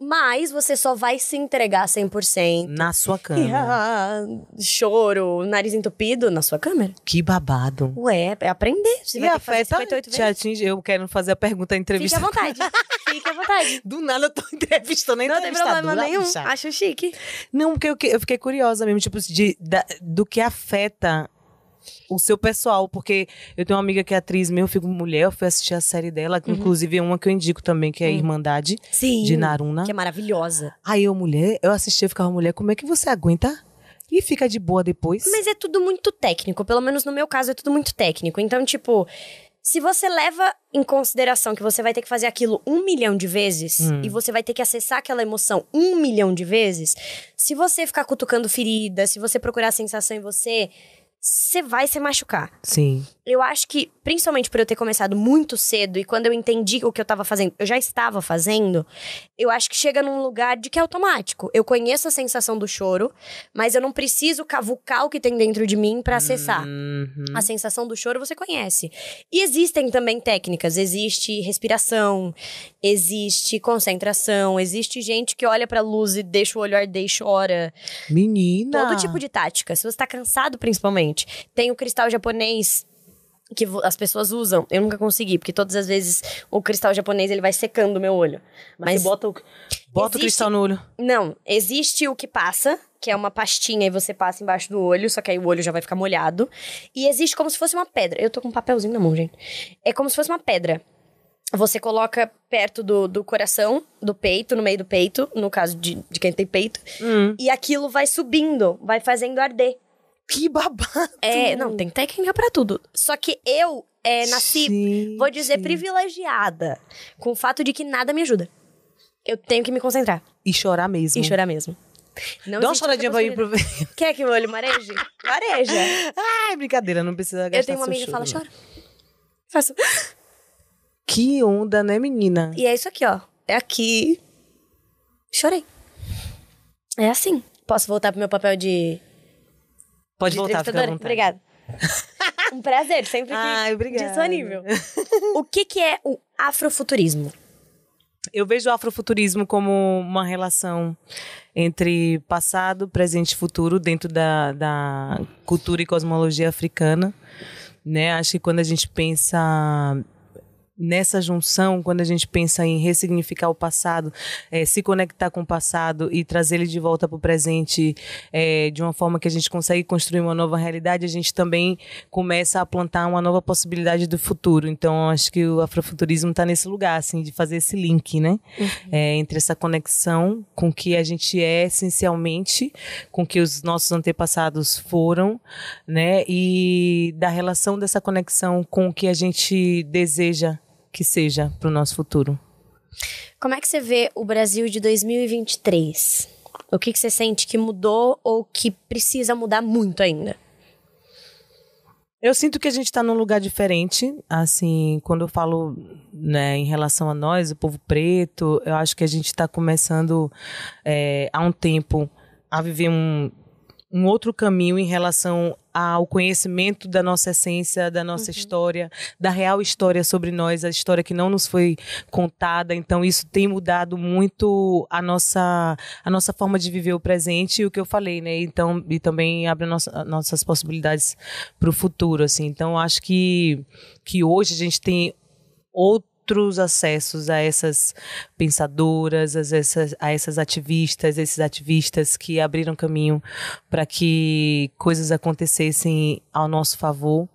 Mas você só vai se entregar 100%. na sua câmera. Ah, choro, nariz entupido na sua câmera. Que babado. Ué, é aprender. Você e vai ter a que fazer feta 58 te atinge? Eu quero fazer a pergunta Fique entrevista. à vontade. Fique à vontade. Do nada eu tô entrevistando a Não tem problema nenhum. bicha. Acho chique. Não, porque eu, eu fiquei curiosa mesmo, tipo, de, da- do que afeta o seu pessoal, porque eu tenho uma amiga que é atriz mesmo, eu fico mulher, eu fui assistir a série dela, que inclusive é uma que eu indico também, que é a Irmandade Sim. de Naruna. Que é maravilhosa. Aí eu, mulher, eu assisti, eu ficava, mulher, como é que você aguenta e fica de boa depois? Mas é tudo muito técnico. Pelo menos no meu caso, é tudo muito técnico. Então, tipo, se você leva em consideração que você vai ter que fazer aquilo um milhão de vezes e você vai ter que acessar aquela emoção um milhão de vezes, se você ficar cutucando ferida, se você procurar sensação em você, você vai se machucar. Sim. Eu acho que, principalmente por eu ter começado muito cedo e quando eu entendi o que eu tava fazendo, eu já estava fazendo, eu acho que chega num lugar de que é automático. Eu conheço a sensação do choro, mas eu não preciso cavucar o que tem dentro de mim pra acessar. Uhum. A sensação do choro você conhece. E existem também técnicas. Existe respiração, existe concentração, existe gente que olha pra luz e deixa o olho arder e chora. Menina. Todo tipo de tática. Se você tá cansado, principalmente. Tem o cristal japonês que as pessoas usam. Eu nunca consegui, porque todas as vezes o cristal japonês ele vai secando o meu olho. Mas, Mas bota o, bota o existe- cristal no olho. não, existe o que passa, que é uma pastinha e você passa embaixo do olho, só que aí o olho já vai ficar molhado. E existe como se fosse uma pedra. Eu tô com um papelzinho na mão, gente. É como se fosse uma pedra. Você coloca perto do, do coração, do peito, no meio do peito, no caso de, de quem tem peito, Hum. e aquilo vai subindo, vai fazendo arder. Que babado. É, não, tem técnica pra tudo. Só que eu é, nasci, Gente. vou dizer, privilegiada com o fato de que nada me ajuda. Eu tenho que me concentrar. E chorar mesmo. E chorar mesmo. Não Dá uma choradinha pra ir pro. Quer que meu olho mareje? Mareja. Ai, brincadeira, não precisa gastar Eu tenho uma amiga que fala, chora. Faço. Que onda, né, menina? E é isso aqui, ó. É aqui. Chorei. É assim. Posso voltar pro meu papel de. Pode de voltar, fica à vontade. Obrigada. um prazer, sempre que Ai, obrigada. disponível. o que, que é o afrofuturismo? Eu vejo o afrofuturismo como uma relação entre passado, presente e futuro dentro da, da cultura e cosmologia africana. Né? Acho que quando a gente pensa nessa junção, quando a gente pensa em ressignificar o passado, eh, se conectar com o passado e trazer ele de volta para o presente eh, de uma forma que a gente consegue construir uma nova realidade, a gente também começa a plantar uma nova possibilidade do futuro. Então, acho que o afrofuturismo está nesse lugar, assim, de fazer esse link, né? Eh, entre essa conexão com o que a gente é essencialmente, com o que os nossos antepassados foram, né? E da relação dessa conexão com o que a gente deseja que seja para o nosso futuro. Como é que você vê o Brasil de 2023? O que, que você sente que mudou ou que precisa mudar muito ainda? Eu sinto que a gente está num lugar diferente, assim, quando eu falo né, em relação a nós, o povo preto, eu acho que a gente está começando é, há um tempo a viver um, um outro caminho em relação ao conhecimento da nossa essência, da nossa história, da real história sobre nós, a história que não nos foi contada. Então isso tem mudado muito a nossa a nossa forma de viver o presente e o que eu falei, né? Então e também abre nossa, nossas possibilidades para o futuro, assim. Então acho que que hoje a gente tem outros acessos a essas pensadoras, a essas, a essas ativistas, esses ativistas que abriram caminho para que coisas acontecessem ao nosso favor.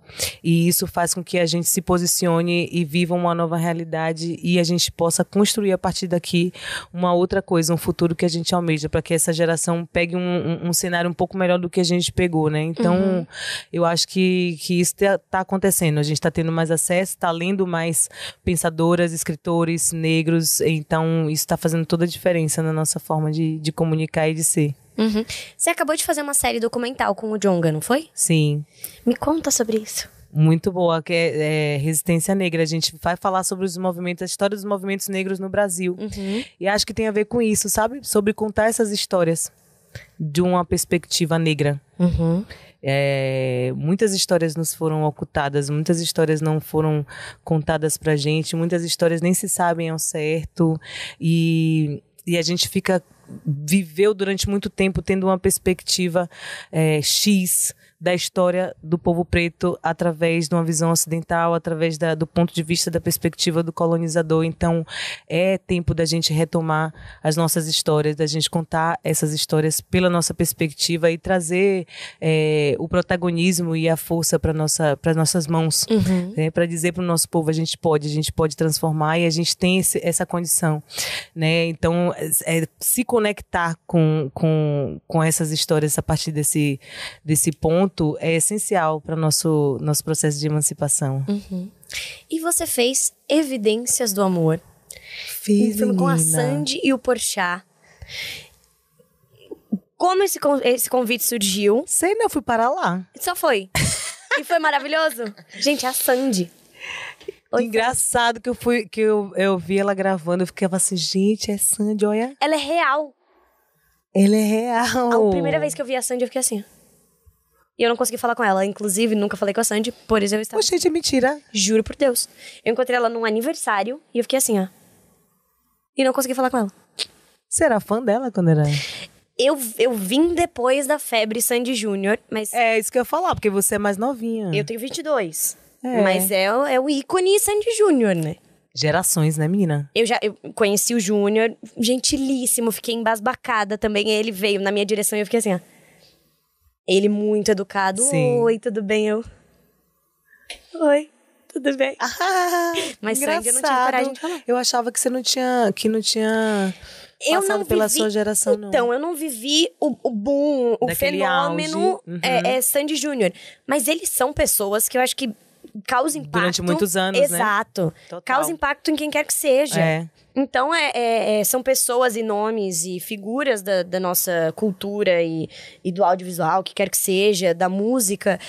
E isso faz com que a gente se posicione e viva uma nova realidade e a gente possa construir a partir daqui uma outra coisa, um futuro que a gente almeja, para que essa geração pegue um, um, um cenário um pouco melhor do que a gente pegou, né? Então, eu acho que, que isso está acontecendo. A gente está tendo mais acesso, está lendo mais pensadoras, escritores negros. Então, isso está fazendo toda a diferença na nossa forma de, de comunicar e de ser. Uhum. Você acabou de fazer uma série documental com o Jonga, não foi? Sim. Me conta sobre isso. Muito boa, que é, é Resistência Negra. A gente vai falar sobre os movimentos, a história dos movimentos negros no Brasil. E acho que tem a ver com isso, sabe? Sobre contar essas histórias de uma perspectiva negra. Uhum. É, muitas histórias nos foram ocultadas, muitas histórias não foram contadas pra gente, muitas histórias nem se sabem ao certo e, e a gente fica viveu durante muito tempo tendo uma perspectiva é, X da história do povo preto através de uma visão ocidental, através da, do ponto de vista da perspectiva do colonizador. Então, é tempo da gente retomar as nossas histórias, da gente contar essas histórias pela nossa perspectiva e trazer é, o protagonismo e a força para nossa, para nossas mãos, né, para dizer para o nosso povo a gente pode, a gente pode transformar e a gente tem esse, essa condição, né? Então, é, se conectar com, com, com essas histórias a partir desse, desse ponto é essencial para o nosso, nosso processo de emancipação. E você fez Evidências do Amor. Fiz, um filme com a. Sandy e o Porchat. Como esse, esse convite surgiu? Sei, não, eu fui parar lá. Só foi. e foi maravilhoso. Gente, a Sandy. Oi, Engraçado que eu fui, que eu, eu vi ela gravando, eu ficava assim, gente, é Sandy, olha. Ela é real. Ela é real. A primeira vez que eu vi a Sandy, eu fiquei assim. E eu não consegui falar com ela. Inclusive, nunca falei com a Sandy, por isso eu estava. Ô, gente, é mentira. Juro por Deus. Eu encontrei ela num aniversário e eu fiquei assim, ó. E não consegui falar com ela. Você era fã dela quando era. Eu, eu vim depois da febre Sandy Júnior, mas É, isso que eu ia falar, porque você é mais novinha. eu tenho 22. É. Mas é, o- é o ícone Sandy Júnior, né? Gerações, né, menina? Eu já eu conheci o Júnior, gentilíssimo, fiquei embasbacada também. Ele veio na minha direção e eu fiquei assim, ó. Ele muito educado. Sim. Oi, tudo bem? Eu. Oi, tudo bem? Ah, Mas Sandy eu não tinha coragem de falar. Eu achava que você não tinha, que não tinha Eu passado não pela vivi- sua geração, não. Então, eu não vivi o, o boom, o Daquele fenômeno. Uhum. é, é Sandy Júnior. Mas eles são pessoas que eu acho que causa impacto. Durante muitos anos, né? Exato. Total. Causa impacto em quem quer que seja. É. Então, é, é- é- são pessoas e nomes e figuras da, da nossa cultura e, e do audiovisual, que quer que seja, da música,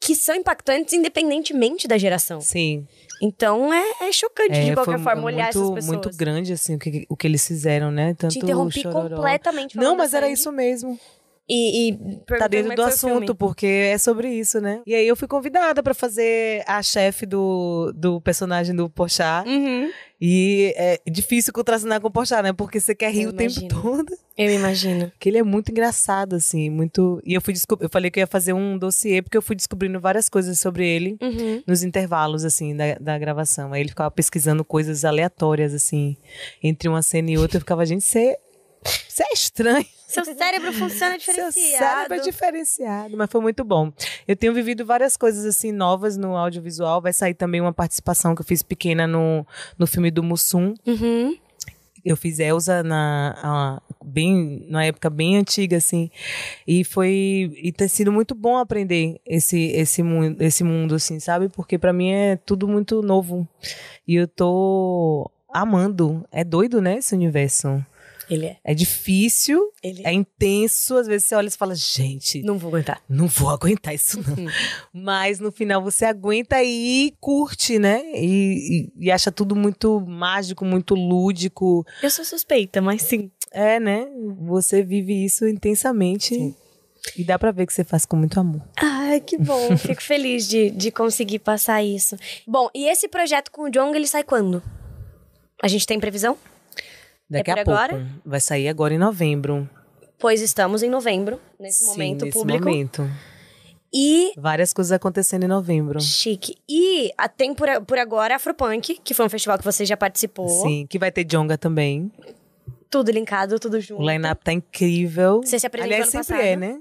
que são impactantes independentemente da geração. Sim. Então, é, é chocante, de É, qualquer foi forma, olhar muito, essas pessoas. muito grande, assim, o que, o que eles fizeram, né? Tanto Te interrompi completamente Não, mas era isso mesmo. E, e Tá dentro do assunto, porque é sobre isso, né? E aí eu fui convidada pra fazer a chefe do, do personagem do Porchat. Uhum. E é difícil contracenar com o Porchat, né? Porque você quer rir Eu o tempo imagino. todo. Eu imagino. Que ele é muito engraçado, assim, muito... E eu fui descob... eu falei que eu ia fazer um dossiê, porque eu fui descobrindo várias coisas sobre ele Uhum. nos intervalos, assim, da, da gravação. Aí ele ficava pesquisando coisas aleatórias, assim, entre uma cena e outra. Eu ficava, gente, você... Você é estranho. Seu cérebro funciona Seu diferenciado. cérebro é diferenciado, mas foi muito bom. Eu tenho vivido várias coisas assim novas no audiovisual. Vai sair também uma participação que eu fiz pequena no, no filme do Mussum. Uhum. Eu fiz Elsa na a- bem na época bem antiga assim. E foi e tem sido muito bom aprender esse esse mundo, esse mundo assim, sabe? Porque pra mim é tudo muito novo. E eu tô amando. É doido, né, esse universo. Ele é. É difícil, Ele é intenso, às vezes você olha e fala, gente, Não vou aguentar. não vou aguentar isso não. Mas no final você aguenta e curte, né? E, e- e acha tudo muito mágico, muito lúdico. Eu sou suspeita, mas sim. É, né? Você vive isso intensamente. E dá pra ver que você faz com muito amor. Ai, que bom. Fico feliz de, de conseguir passar isso. Bom, e esse projeto com o Jong, ele sai quando? A gente tem previsão? Daqui É a pouco. agora? Vai sair agora em novembro. Pois estamos em novembro, nesse Sim, momento nesse público. momento. E. Várias coisas acontecendo em novembro. Chique. E a, tem por, por agora Afropunk, que foi um festival que você já participou. Sim, que vai ter Jonga também. Tudo linkado, tudo junto. O line-up tá incrível. Você se apresentou Aliás, sempre passado. é, né?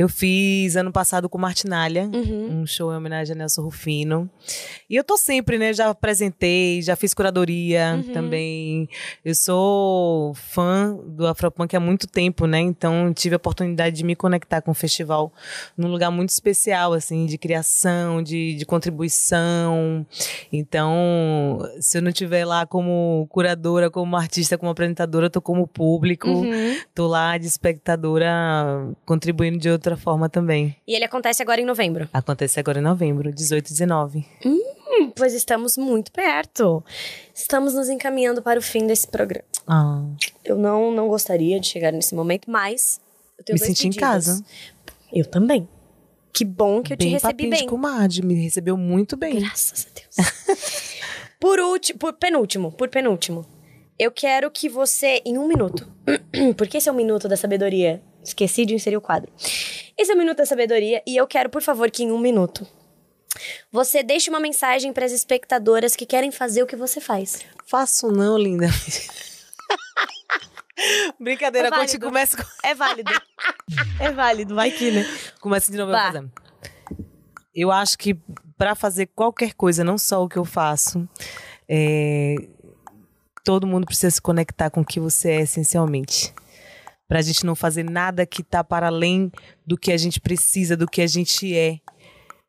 Eu fiz ano passado com Martinalha, Uhum. um show em homenagem a Nelson Rufino. E eu tô sempre, né? Já apresentei, já fiz curadoria Uhum. também. Eu sou fã do Afropunk há muito tempo, né? Então tive a oportunidade de me conectar com o festival num lugar muito especial, assim, de criação, de, de contribuição. Então, se eu não estiver lá como curadora, como artista, como apresentadora, eu tô como público. Uhum. Tô lá de espectadora contribuindo de outra forma também. E ele acontece agora em novembro. Acontece agora em novembro, 18 e 19. Hum, pois estamos muito perto. Estamos nos encaminhando para o fim desse programa. Ah, Eu não, não gostaria de chegar nesse momento, mas eu tenho me senti em pedidos. casa. Eu também. Que bom que eu te recebi bem. de comadre, me recebeu muito bem. Graças a Deus. por último, por penúltimo, por penúltimo. Eu quero que você, em um minuto, porque esse é o minuto da sabedoria. Esqueci de inserir o quadro. Esse é o minuto da sabedoria e eu quero, por favor, que em um minuto você deixe uma mensagem para as espectadoras que querem fazer o que você faz. Faço não, linda. Brincadeira, É válido. começa, com- É válido. é válido, vai que, né? começa de novo. eu. Eu acho que pra fazer qualquer coisa, não só o que eu faço, é, todo mundo precisa se conectar com o que você é essencialmente. Pra gente não fazer nada que tá para além do que a gente precisa, do que a gente é.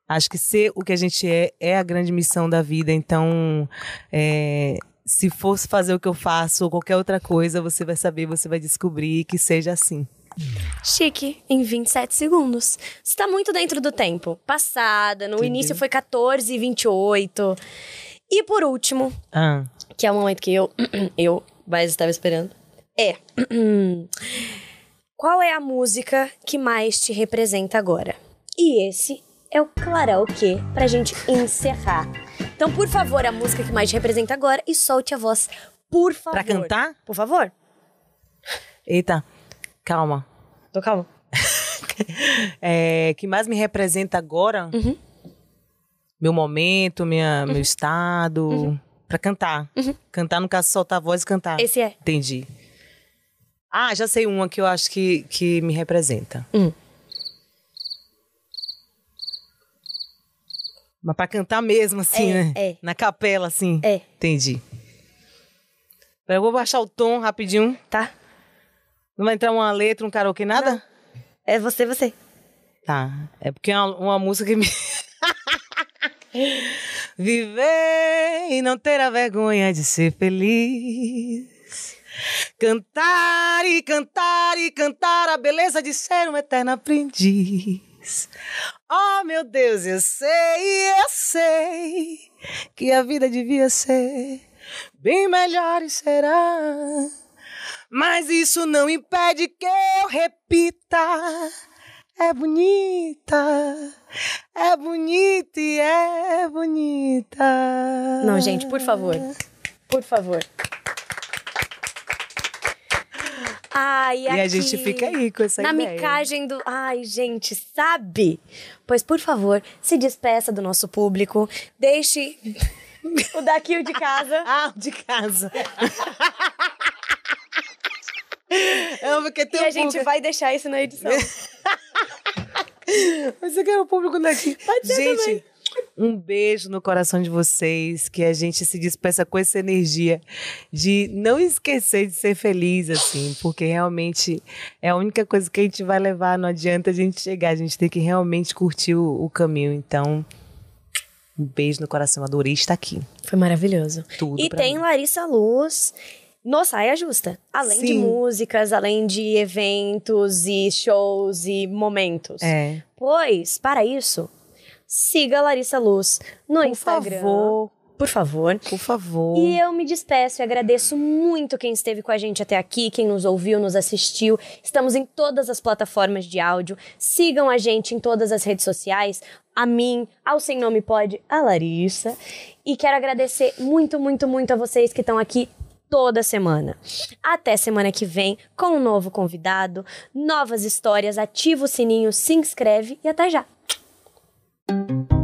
Acho que ser o que a gente é é a grande missão da vida. Então, é, se fosse fazer o que eu faço ou qualquer outra coisa, você vai saber, você vai descobrir que seja assim. Chique, em 27 segundos. Você tá muito dentro do tempo. Passada, no Entendeu? início foi 14 e 28. E por último, Ah, que é o momento que eu, eu, mas estava esperando, é. Qual é a música que mais te representa agora? E esse é o karaokê pra gente encerrar. Então, por favor, a música que mais te representa agora e solte a voz, por favor. Pra cantar? Por favor. Eita, calma. Tô calma. É, que mais me representa agora? Uhum. Meu momento, minha, meu estado. Pra cantar. Cantar, no caso, soltar a voz e cantar. Esse é. Entendi. Ah, já sei uma que eu acho que, que me representa. Hum. Mas pra cantar mesmo, assim, É, né? é. Na capela, assim. É. Entendi. Eu vou baixar o tom rapidinho. Tá? Não vai entrar uma letra, um karaokê, nada? É você, você. Tá. É porque é uma, uma música que me. Viver e não ter a vergonha de ser feliz. Cantar e cantar e cantar a beleza de ser um eterno aprendiz. Oh, meu Deus, eu sei, eu sei que a vida devia ser bem melhor e será. Mas isso não impede que eu repita. É bonita, é bonita e é bonita. Não, gente, por favor. Por favor. Ai, E a gente fica aí com essa Na ideia. micagem do. Ai, gente, sabe? Pois, por favor, se despeça do nosso público. Deixe o daqui o de casa. Ah, de casa. É porque tem e um a gente público- vai deixar isso na edição. Mas você quer o público daqui. Pode ser gente, também. Um beijo no coração de vocês. Que a gente se despeça com essa energia de não esquecer de ser feliz, assim. Porque realmente é a única coisa que a gente vai levar. Não adianta a gente chegar. A gente tem que realmente curtir o, o caminho. Então, um beijo no coração. Adorei estar aqui. Foi maravilhoso. Tudo E tem mim. Larissa Luz no Saia Justa. Além de Sim. músicas, além de eventos e shows e momentos. É. Pois, para isso, siga a Larissa Luz no Por Instagram. favor. Por favor. Por favor. E eu me despeço e agradeço muito quem esteve com a gente até aqui, quem nos ouviu, nos assistiu. Estamos em todas as plataformas de áudio. Sigam a gente em todas as redes sociais. A mim, ao Sem Nome Pode, a Larissa. E quero agradecer muito, muito, muito a vocês que estão aqui toda semana. Até semana que vem com um novo convidado, novas histórias. Ativa o sininho, se inscreve e até já. Thank you.